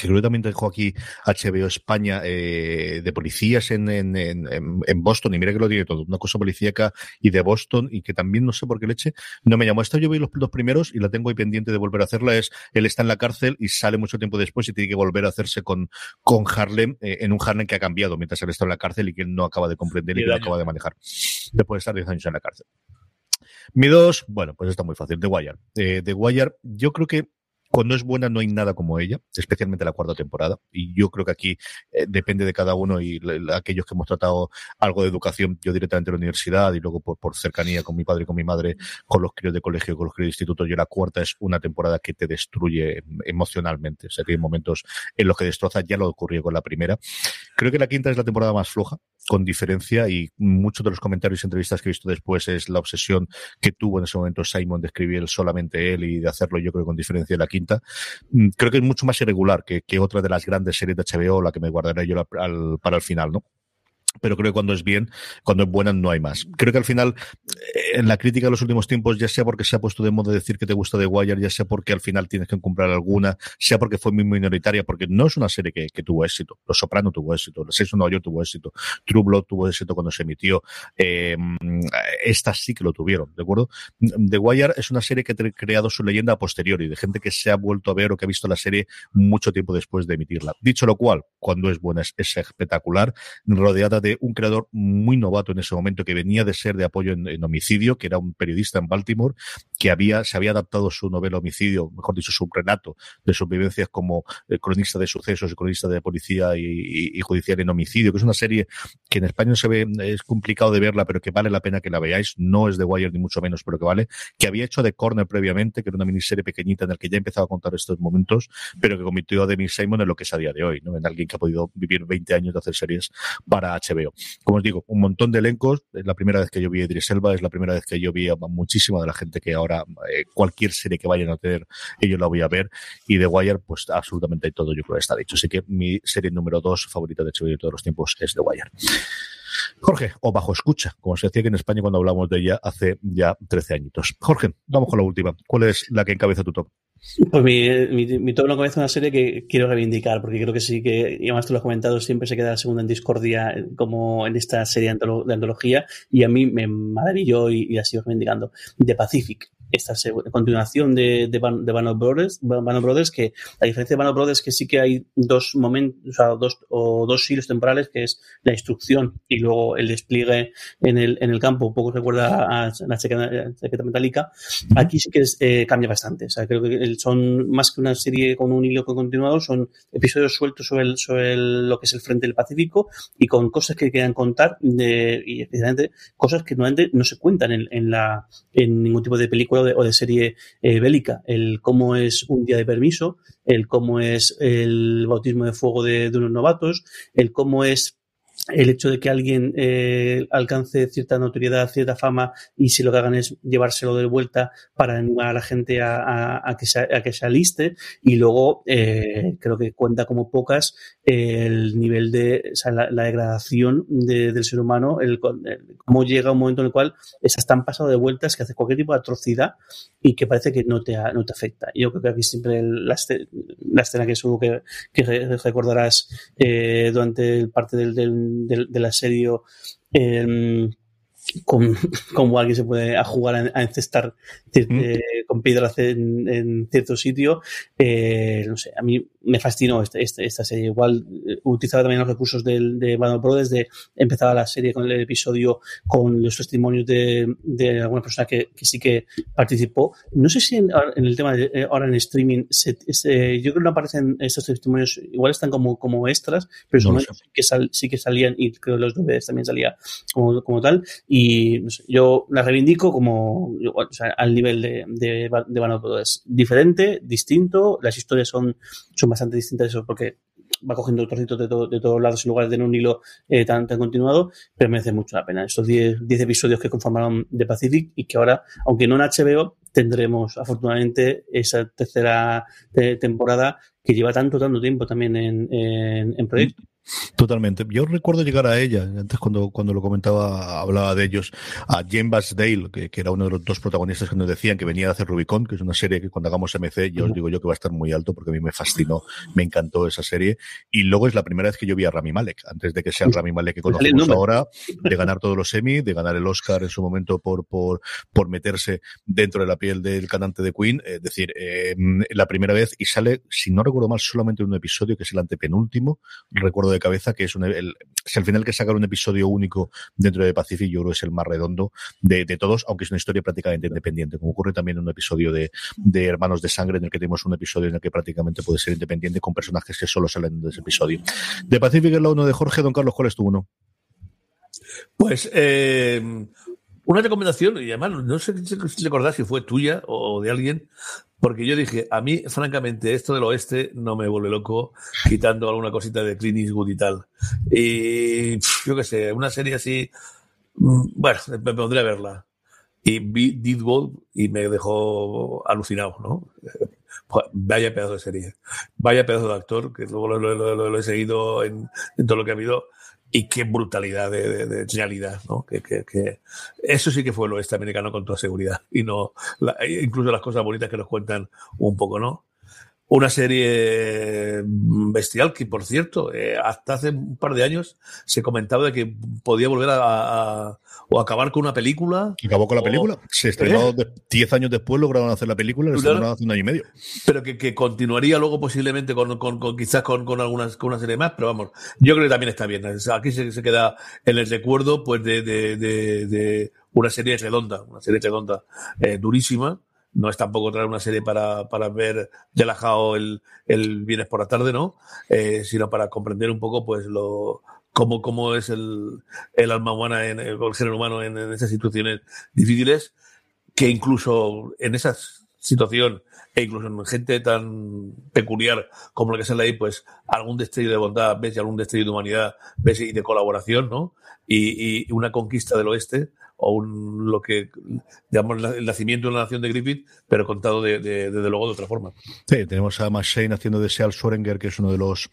que creo que también dejó aquí HBO España eh, de policías en, en, en, en, Boston, y mira que lo tiene todo, una cosa policíaca y de Boston, y que también no sé por qué leche, no me llamó. Esta yo vi los dos primeros y la tengo ahí pendiente de volver a hacerla, es, él está en la cárcel y sale mucho tiempo después y tiene que volver a hacerse con, con Harlem, eh, en un Harlem que ha cambiado mientras él está en la cárcel y que él no acaba de comprender y, y que no acaba de manejar, después de estar 10 años en la cárcel. Mi dos, bueno, pues está muy fácil, The Wire. Eh, The Wire, yo creo que cuando es buena no hay nada como ella, especialmente la cuarta temporada. Y yo creo que aquí eh, depende de cada uno y aquellos que hemos tratado algo de educación, yo directamente en la universidad y luego por, por cercanía con mi padre y con mi madre, con los críos de colegio, con los críos de instituto, yo la cuarta es una temporada que te destruye emocionalmente. O sea, que hay momentos en los que destroza, ya lo ocurrió con la primera. Creo que la quinta es la temporada más floja, con diferencia, y muchos de los comentarios y entrevistas que he visto después es la obsesión que tuvo en ese momento Simon de escribir solamente él y de hacerlo yo creo con diferencia de la quinta mm, creo que es mucho más irregular que, que otra de las grandes series de HBO, la que me guardaré yo al, para el final, ¿no? Pero creo que cuando es bien, cuando es buena, no hay más. Creo que al final, eh, en la crítica de los últimos tiempos, ya sea porque se ha puesto de moda decir que te gusta de Wire, ya sea porque al final tienes que comprar alguna, sea porque fue muy minoritaria, porque no es una serie que, que tuvo éxito. Los Soprano tuvo éxito, Los Seis de Nueva York tuvo éxito, True Blood tuvo éxito cuando se emitió. Eh, estas sí que lo tuvieron, ¿de acuerdo? The Wire es una serie que ha creado su leyenda a posteriori, de gente que se ha vuelto a ver o que ha visto la serie mucho tiempo después de emitirla. Dicho lo cual, cuando es buena es, es espectacular, rodeada de un creador muy novato en ese momento que venía de ser de apoyo en, homicidio, que era un periodista en Baltimore, que había, se había adaptado su novela Homicidio, mejor dicho, su relato de sus vivencias como eh, cronista de sucesos y cronista de policía y, judicial en homicidio, que es una serie que en España se ve, es complicado de verla, pero que vale la pena que la veáis. No es de Wire ni mucho menos, pero que vale. Que había hecho de Corner previamente, que era una miniserie pequeñita en la que ya empezaba a contar estos momentos, pero que convirtió a Demi Simon en lo que es a día de hoy, ¿no? En alguien que ha podido vivir 20 años de hacer series para HBO. Como os digo, un montón de elencos. Es la primera vez que yo vi a Idris Elba, es la primera vez que yo vi a muchísima de la gente que ahora eh, cualquier serie que vayan a tener, ellos la voy a ver. Y The Wire, pues absolutamente todo yo creo que está dicho. Así que mi serie número dos favorita de HBO de todos los tiempos es The Wire. Jorge, o bajo escucha, como se decía que en España cuando hablamos de ella hace ya 13 añitos. Jorge, vamos con la última. ¿Cuál es la que encabeza tu top?
Pues mi, mi, mi top es una serie que quiero reivindicar, porque creo que sí que, y además tú lo has comentado, siempre se queda la segunda en discordia eh, como en esta serie de antología, y a mí me maravilló y, y la reivindicando. The Pacific esta continuación de, de, de Band Brothers, Brothers, que a diferencia de Band Brothers, que sí que hay dos momentos, o sea, dos, o dos hilos temporales, que es la instrucción y luego el despliegue en el, en el campo, un poco recuerda a la chaqueta, metálica, aquí sí que eh, cambia bastante. O sea, creo que son más que una serie con un hilo continuado, son episodios sueltos sobre, el, sobre lo que es el frente del Pacífico y con cosas que quieran contar de, y especialmente cosas que normalmente no se cuentan en, en, la, en ningún tipo de película o de, serie eh, bélica, el cómo es un día de permiso, el cómo es el bautismo de fuego de, de unos novatos, el cómo es el hecho de que alguien eh, alcance cierta notoriedad, cierta fama y si lo que hagan es llevárselo de vuelta para animar a la gente a, que, se, a que se aliste y luego eh, creo que cuenta como pocas el nivel de la, degradación del ser humano, el, cómo llega un momento en el cual estás tan pasado de vueltas que hace cualquier tipo de atrocidad y que parece que no te, no te afecta. Yo creo que aquí siempre la, escena que subo que, recordarás eh, durante parte del, del, del, asedio eh, con, como alguien se puede a jugar a, encestar eh, con piedras en, en, cierto sitio. Eh, no sé, a mí me fascinó este, este, esta serie. Igual eh, utilizaba también los recursos del, de Band Pro desde empezaba la serie con el episodio con los testimonios de, de alguna persona que, que, sí que participó. No sé si en, en el tema de ahora en streaming, se, se, yo creo que no aparecen estos testimonios, igual están como, como extras, pero no sí, que sal, sí que salían y creo que los DVDs también salía como, como tal. Y sé, yo la reivindico como o sea, al nivel de, de, de Es diferente, distinto, las historias son, son bastante distintas eso porque va cogiendo trocitos de, de todos lados en lugar de tener un hilo eh, tan, tan continuado, pero merece mucho la pena. Estos 10 episodios que conformaron The Pacific y que ahora, aunque no en HBO, tendremos afortunadamente esa tercera eh, temporada que lleva tanto, tanto tiempo también en, en, en proyecto.
Totalmente. Yo recuerdo llegar a ella, antes cuando, cuando lo comentaba, hablaba de ellos, a Jane Basdale, que, que, era uno de los dos protagonistas que nos decían que venía a hacer Rubicon, que es una serie que cuando hagamos MC, yo os digo yo que va a estar muy alto porque a mí me fascinó, me encantó esa serie. Y luego es la primera vez que yo vi a Rami Malek, antes de que sea el Rami Malek que conocemos ahora, de ganar todos los Emmy, de ganar el Oscar en su momento por, por, por meterse dentro de la piel del cantante de Queen. Es decir, eh, la primera vez y sale, si no recuerdo mal, solamente en un episodio que es el antepenúltimo, recuerdo de cabeza, que es un, el, si al final que sacar un episodio único dentro de Pacific, yo creo que es el más redondo de, de, todos, aunque es una historia prácticamente independiente, como ocurre también en un episodio de, de Hermanos de Sangre, en el que tenemos un episodio en el que prácticamente puede ser independiente con personajes que solo salen de ese episodio. De Pacific es la uno de Jorge, don Carlos, ¿cuál es tu uno?
Pues eh, una recomendación, y además no sé si recordás si fue tuya o de alguien, porque yo dije, a mí, francamente, esto del oeste no me vuelve loco, quitando alguna cosita de Clint Eastwood y tal. Y yo qué sé, una serie así, mm, bueno, me pondré a verla. Y vi Deadwood y me dejó alucinado, ¿no? Vaya pedazo de serie. Vaya pedazo de actor, que luego lo, lo, lo, lo he seguido en, en, todo lo que ha habido. Y qué brutalidad de, de, genialidad, ¿no? Que, que, que, eso sí que fue el oeste americano con toda seguridad y no incluso las cosas bonitas que nos cuentan un poco, ¿no? Una serie bestial que, por cierto, eh, hasta hace un par de años se comentaba de que podía volver a, a o acabar con una película.
Acabó con la película. Se estrenó 10 años después, lograron hacer la película, y claro. hace un año y medio.
Pero que, que continuaría luego posiblemente con, con, con quizás con, con, algunas, con una serie más, pero vamos, yo creo que también está bien. Aquí se, se queda en el recuerdo pues de, de, de, de una serie redonda, una serie redonda eh, durísima no es tampoco traer una serie para, para ver relajado el, el viernes por la tarde, ¿no? Eh, sino para comprender un poco, pues, lo, cómo, cómo es el, el alma humana, en, el, género humano en, en esas situaciones difíciles, que incluso en esa situación e incluso en gente tan peculiar como la que la ahí, pues algún destello de bondad, ves, y algún destello de humanidad, ves, y de colaboración, ¿no? Y, y una conquista del oeste, o un, lo que llamamos el nacimiento de la nación de Griffith, pero contado de, de, desde luego de otra forma.
Sí, tenemos a Shane haciendo de Seal Schwerenger, que es uno de los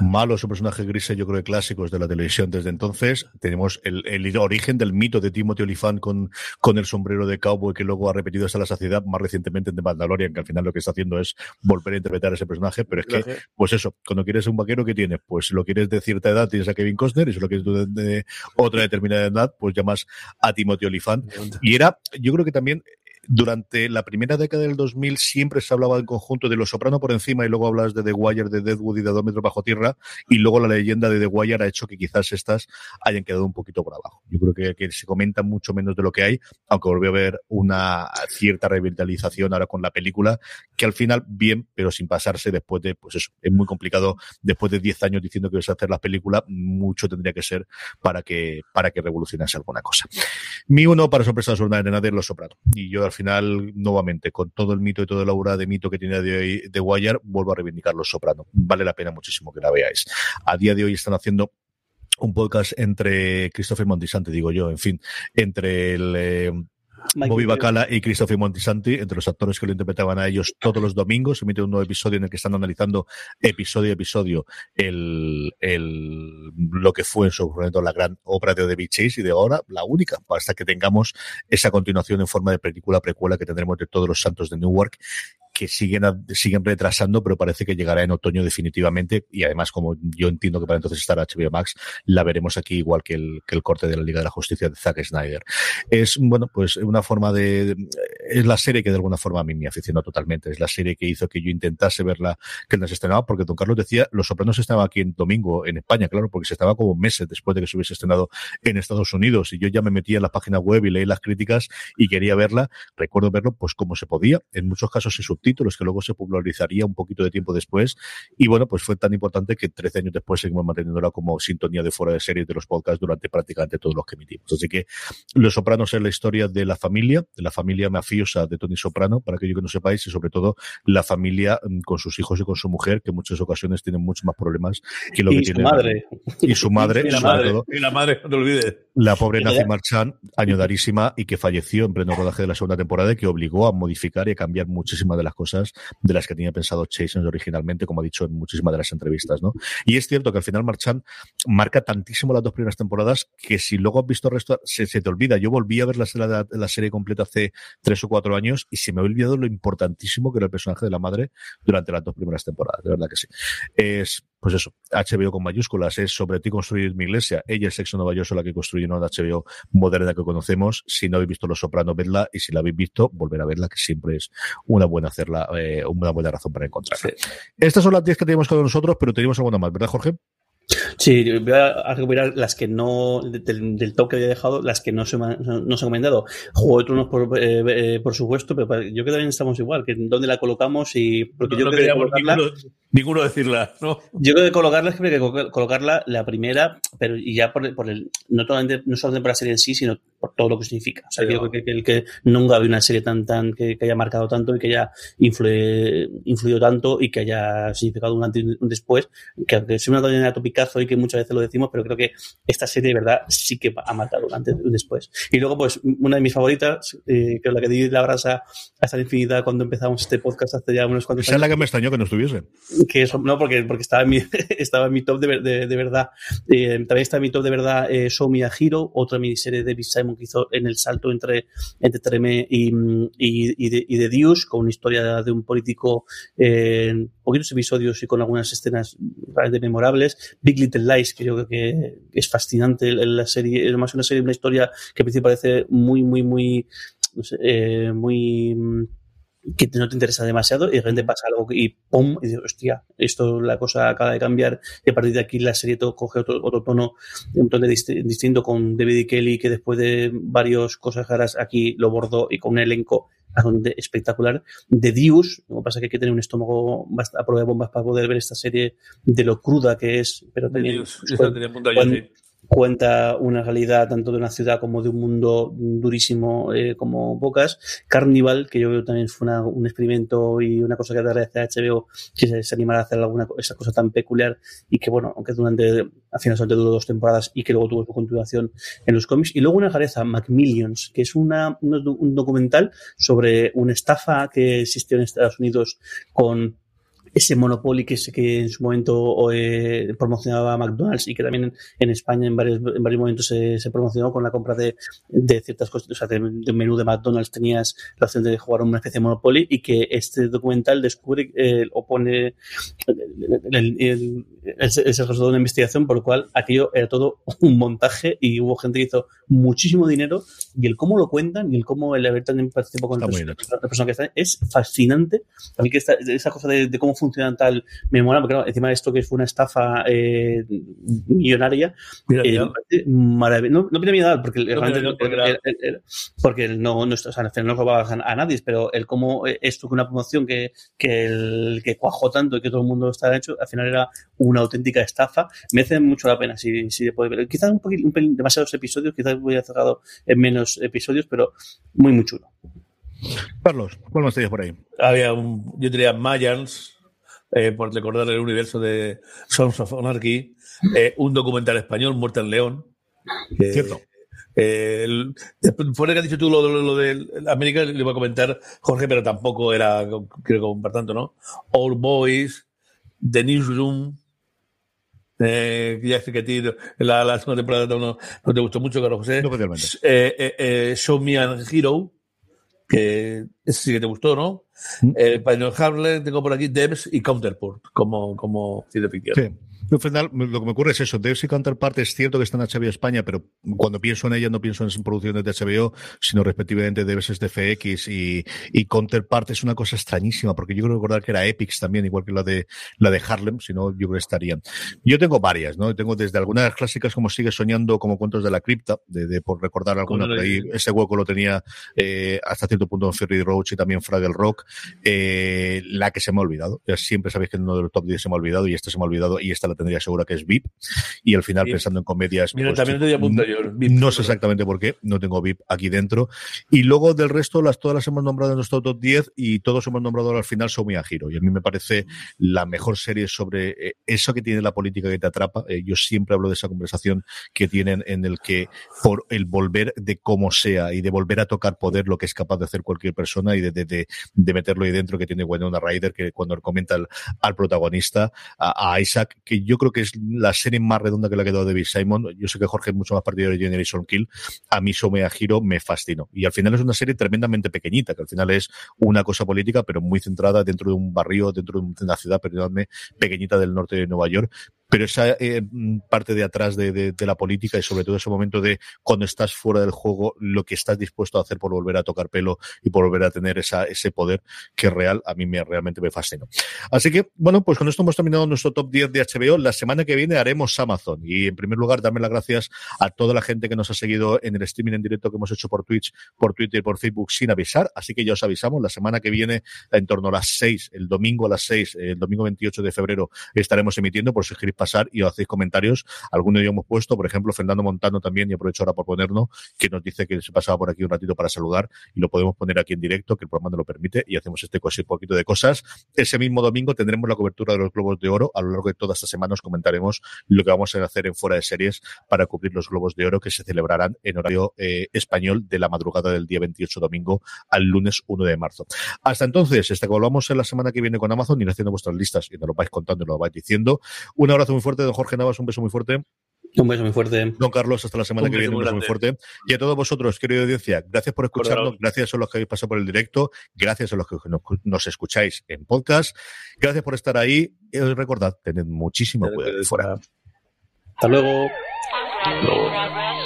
malos o personajes grises, yo creo, clásicos de la televisión desde entonces. Tenemos el, el origen del mito de Timothy Olyphant con, con el sombrero de cowboy que luego ha repetido hasta la saciedad, más recientemente en The Mandalorian, que al final lo que está haciendo es volver a interpretar a ese personaje, pero es que, pues eso, cuando quieres un vaquero, ¿qué tienes? Pues si lo quieres de cierta edad, tienes a Kevin Costner, y si lo quieres de, de otra determinada edad, pues llamas a Timothy Timothy Olyphant. Y era, yo creo que también durante la primera década del 2000 siempre se hablaba en conjunto de Los Soprano por encima y luego hablas de The Wire, de Deadwood y de Dos metros bajo tierra y luego la leyenda de The Wire ha hecho que quizás estas hayan quedado un poquito por abajo. Yo creo que, se comenta mucho menos de lo que hay, aunque volvió a haber una cierta revitalización ahora con la película, que al final bien, pero sin pasarse después de, pues eso, es muy complicado después de 10 años diciendo que vas a hacer la película, mucho tendría que ser para que, para que revolucionase alguna cosa. Mi uno, para sorpresa de nadie, Los Soprano. Y yo final, nuevamente, con todo el mito y toda la aura de mito que tiene de hoy de Wire, vuelvo a reivindicar Los Soprano. Vale la pena muchísimo que la veáis. A día de hoy están haciendo un podcast entre Christopher Montisanti, digo yo, en fin, entre el eh, Bobby Bacala y Christopher Montisanti, entre los actores que lo interpretaban a ellos todos los domingos, emite un nuevo episodio en el que están analizando episodio a episodio el, el, lo que fue en su momento la gran obra de David Chase y de ahora la única, hasta que tengamos esa continuación en forma de película precuela que tendremos de todos los santos de Newark que siguen, siguen retrasando, pero parece que llegará en otoño definitivamente. Y además, como yo entiendo que para entonces estará HBO Max, la veremos aquí igual que el, que el corte de la Liga de la Justicia de Zack Snyder. Es, bueno, pues una forma de, es la serie que de alguna forma a mí me aficionó totalmente. Es la serie que hizo que yo intentase verla, que nos estrenaba, porque Don Carlos decía, Los Sopranos estaba aquí en domingo en España, claro, porque se estaba como meses después de que se hubiese estrenado en Estados Unidos. Y yo ya me metía en la página web y leí las críticas y quería verla. Recuerdo verlo, pues como se podía. En muchos casos en subtítulos títulos que luego se popularizaría un poquito de tiempo después. Y bueno, pues fue tan importante que 13 años después seguimos manteniéndola como sintonía de fuera de series de los podcasts durante prácticamente todos los que emitimos. Así que Los Sopranos es la historia de la familia, de la familia mafiosa de Tony Soprano, para aquello que no sepáis, y sobre todo la familia mm, con sus hijos y con su mujer, que en muchas ocasiones tienen muchos más problemas que lo
y
que tiene.
Madre.
Y su madre.
y la madre. Todo, y la madre, no te olvides.
La pobre Nazi Marchand, añodarísima, y que falleció en pleno rodaje de la segunda temporada y que obligó a modificar y a cambiar muchísimas de las cosas de las que tenía pensado Chase originalmente, como ha dicho en muchísimas de las entrevistas, ¿no? Y es cierto que al final Marchand marca tantísimo las dos primeras temporadas que si luego has visto el resto, se, te olvida. Yo volví a ver la, serie completa hace tres o cuatro años y se me ha olvidado lo importantísimo que era el personaje de la madre durante las dos primeras temporadas, de verdad que sí. Es, pues eso, HBO con mayúsculas, es sobre ti construir mi iglesia. Ella es Sexo Nueva York, la que construye una HBO moderna que conocemos. Si no habéis visto Los Sopranos, vedla y si la habéis visto, volver a verla, que siempre es una buena hacerla, eh, una buena razón para encontrarla. Sí. Estas son las 10 que tenemos con nosotros, pero tenemos alguna más, ¿verdad, Jorge?
Sí, voy a recuperar las que no, del, del toque que había dejado, las que no se, no, se han comentado. Juego de Tronos, por, eh, eh, por supuesto, pero yo creo que también estamos igual, que dónde la colocamos y. Porque
no,
yo
no
creo que
ninguno, ninguno, decirla, ¿no?
Yo creo que colocarla es que colocarla la primera, pero y ya por, por el. No, solamente, no solamente por la serie en sí, sino por todo lo que significa. O sea, creo que, el que nunca había una serie tan, tan, que, haya marcado tanto y que haya influido tanto y que haya significado un antes y un después, que aunque soy una de topicazo y que muchas veces lo decimos, pero creo que esta serie de verdad sí que ha marcado un antes y un después. Y luego, pues, una de mis favoritas, eh, que es la que di la brasa hasta la infinidad cuando empezamos este podcast hace ya unos cuantos
Esa años. es la que me extrañó que no estuviese.
Que eso, no, porque, porque estaba, en mi, estaba en mi top de, de, verdad. Eh, también está en mi top de verdad eh, Show Me a Hero, otra miniserie de David Que hizo en el salto entre, entre Treme y, y, de, y de Dios, con una historia de un político eh, en poquitos episodios y con algunas escenas realmente memorables. Big Little Lies, que yo creo que es fascinante la serie, es más una serie, una historia que a principio parece muy, muy, muy, eh, muy que no te interesa demasiado y de repente pasa algo y ¡pum! y dices, hostia, esto la cosa acaba de cambiar y a partir de aquí la serie todo coge otro, otro tono un tono distinto con David y Kelly que después de varias cosas raras aquí lo bordó y con un elenco espectacular de Dios, lo que pasa es que hay que tener un estómago a prueba de bombas para poder ver esta serie de lo cruda que es, pero también cuenta una realidad tanto de una ciudad como de un mundo durísimo eh, como pocas. Carnival, que yo creo también fue un experimento y una cosa que agradece a HBO que se, se animara a hacer alguna esa cosa tan peculiar y que, bueno, aunque durante, al final solamente duró dos temporadas y que luego tuvo su continuación en los cómics. Y luego una rareza, Macmillions, que es una, un documental sobre una estafa que existió en Estados Unidos con ese Monopoly que, que en su momento eh, promocionaba McDonald's y que también en, España en varios, en varios momentos se, se, promocionó con la compra de, de ciertas cosas, o sea, de, un menú de McDonald's tenías la opción de jugar una especie de Monopoly y que este documental descubre eh, o pone el, el, es, el resultado de una investigación por lo cual aquello era todo un montaje y hubo gente que hizo muchísimo dinero y el cómo lo cuentan y el cómo el haber también participado con la persona que está es fascinante. A mí que esa cosa de, de cómo funciona funcionan tal memoria, porque encima de esto que fue una estafa eh, millonaria, eh, no, no tiene miedo porque realmente no, porque no, no, o sea, no robaba a, nadie, pero el cómo esto que una promoción que, que, el, que cuajó tanto y que todo el mundo estaba hecho, al final era una auténtica estafa, me hace mucho la pena si, si puede ver. Quizás un, poquito, un pelín, demasiados episodios, quizás voy a cerrado en menos episodios, pero muy, muy chulo.
Carlos, ¿cuál más tenías por ahí?
Había un, yo diría Mayans, eh, por recordar el universo de Sons of Anarchy, eh, un documental español, Muerte en León.
Cierto.
Eh, después de que has dicho tú lo, de América, le voy a comentar Jorge, pero tampoco era, creo que por tanto, ¿no? All Boys, The Newsroom, eh, ya sé que a ti la, la segunda temporada no, no, te gustó mucho, Carlos José. Eh, Show Me an Hero, que ese sí que te gustó, ¿no? Mm. El Pioneer Harley, tengo por aquí Devs y Counterport como, como cine ficción.
Sí. Al final, lo que me ocurre es eso. Devs y Counterpart es cierto que están en HBO España, pero cuando pienso en ella no pienso en producciones de HBO, sino respectivamente Devs es de FX y, y Counterpart es una cosa extrañísima, porque yo creo recordar que era Epics también, igual que la de la de Harlem, si no, yo creo que estarían. Yo tengo varias, ¿no? Tengo desde algunas clásicas como Sigue Soñando, como Cuentos de la Cripta, de, por recordar alguna, por ahí ese hueco lo tenía eh, hasta cierto punto en Ferry Roach y también Fraggle Rock. Eh, la que se me ha olvidado. Ya siempre sabéis que uno de los top 10 se me ha olvidado y esta se me ha olvidado y esta la tendría segura que es VIP. Y al final, pensando en comedias.
Mira, pues, también te apunto yo.
no sé exactamente por qué, no tengo VIP aquí dentro. Y luego del resto, las todas las hemos nombrado en nuestro top 10 y todos hemos nombrado al final Somi a Giro. Y a mí me parece la mejor serie sobre eh, eso que tiene la política que te atrapa. Eh, yo siempre hablo de esa conversación que tienen en el que por el volver de como sea y de volver a tocar poder lo que es capaz de hacer cualquier persona y de, de, de, meterlo ahí dentro que tiene Winona Ryder que cuando comenta al, al protagonista a, Isaac que yo creo que es la serie más redonda que le ha quedado David Simon. Yo sé que Jorge es mucho más partidario de Generation Kill. A mí Somea Giro me fascinó. Y al final es una serie tremendamente pequeñita, que al final es una cosa política, pero muy centrada dentro de un barrio, dentro de una ciudad, perdóname, pequeñita del norte de Nueva York, pero esa eh, parte de atrás de, de, de, la política y sobre todo ese momento de cuando estás fuera del juego, lo que estás dispuesto a hacer por volver a tocar pelo y por volver a tener esa, ese poder que real, a mí me realmente me fascinó. Así que, bueno, pues con esto hemos terminado nuestro top 10 de HBO. La semana que viene haremos Amazon. Y en primer lugar, darme las gracias a toda la gente que nos ha seguido en el streaming en directo que hemos hecho por Twitch, por Twitter y por Facebook sin avisar. Así que ya os avisamos, la semana que viene, en torno a las 6, el domingo a las 6, el domingo 28 de febrero, estaremos emitiendo por suscribir pasar y os hacéis comentarios. Algunos ya hemos puesto, por ejemplo, Fernando Montano también, y aprovecho ahora por ponernos, que nos dice que se pasaba por aquí un ratito para saludar y lo podemos poner aquí en directo, que el programa nos lo permite, y hacemos este poquito de cosas. Ese mismo domingo tendremos la cobertura de los Globos de Oro. A lo largo de toda esta semana os comentaremos lo que vamos a hacer en fuera de series para cubrir los Globos de Oro que se celebrarán en horario eh, español de la madrugada del día 28 domingo al lunes 1 de marzo. Hasta entonces, hasta que volvamos en la semana que viene con Amazon, ir haciendo vuestras listas y nos lo vais contando y nos lo vais diciendo. Un abrazo muy fuerte, don Jorge Navas, un beso muy fuerte.
Un beso muy fuerte.
Don Carlos, hasta la semana que viene, un beso muy fuerte. Y a todos vosotros, querida audiencia, gracias por escucharnos, gracias a los que habéis pasado por el directo, gracias a los que nos escucháis en podcast, gracias por estar ahí. Y recordad, tened muchísimo cuidado fuera.
Hasta luego.
Hasta luego.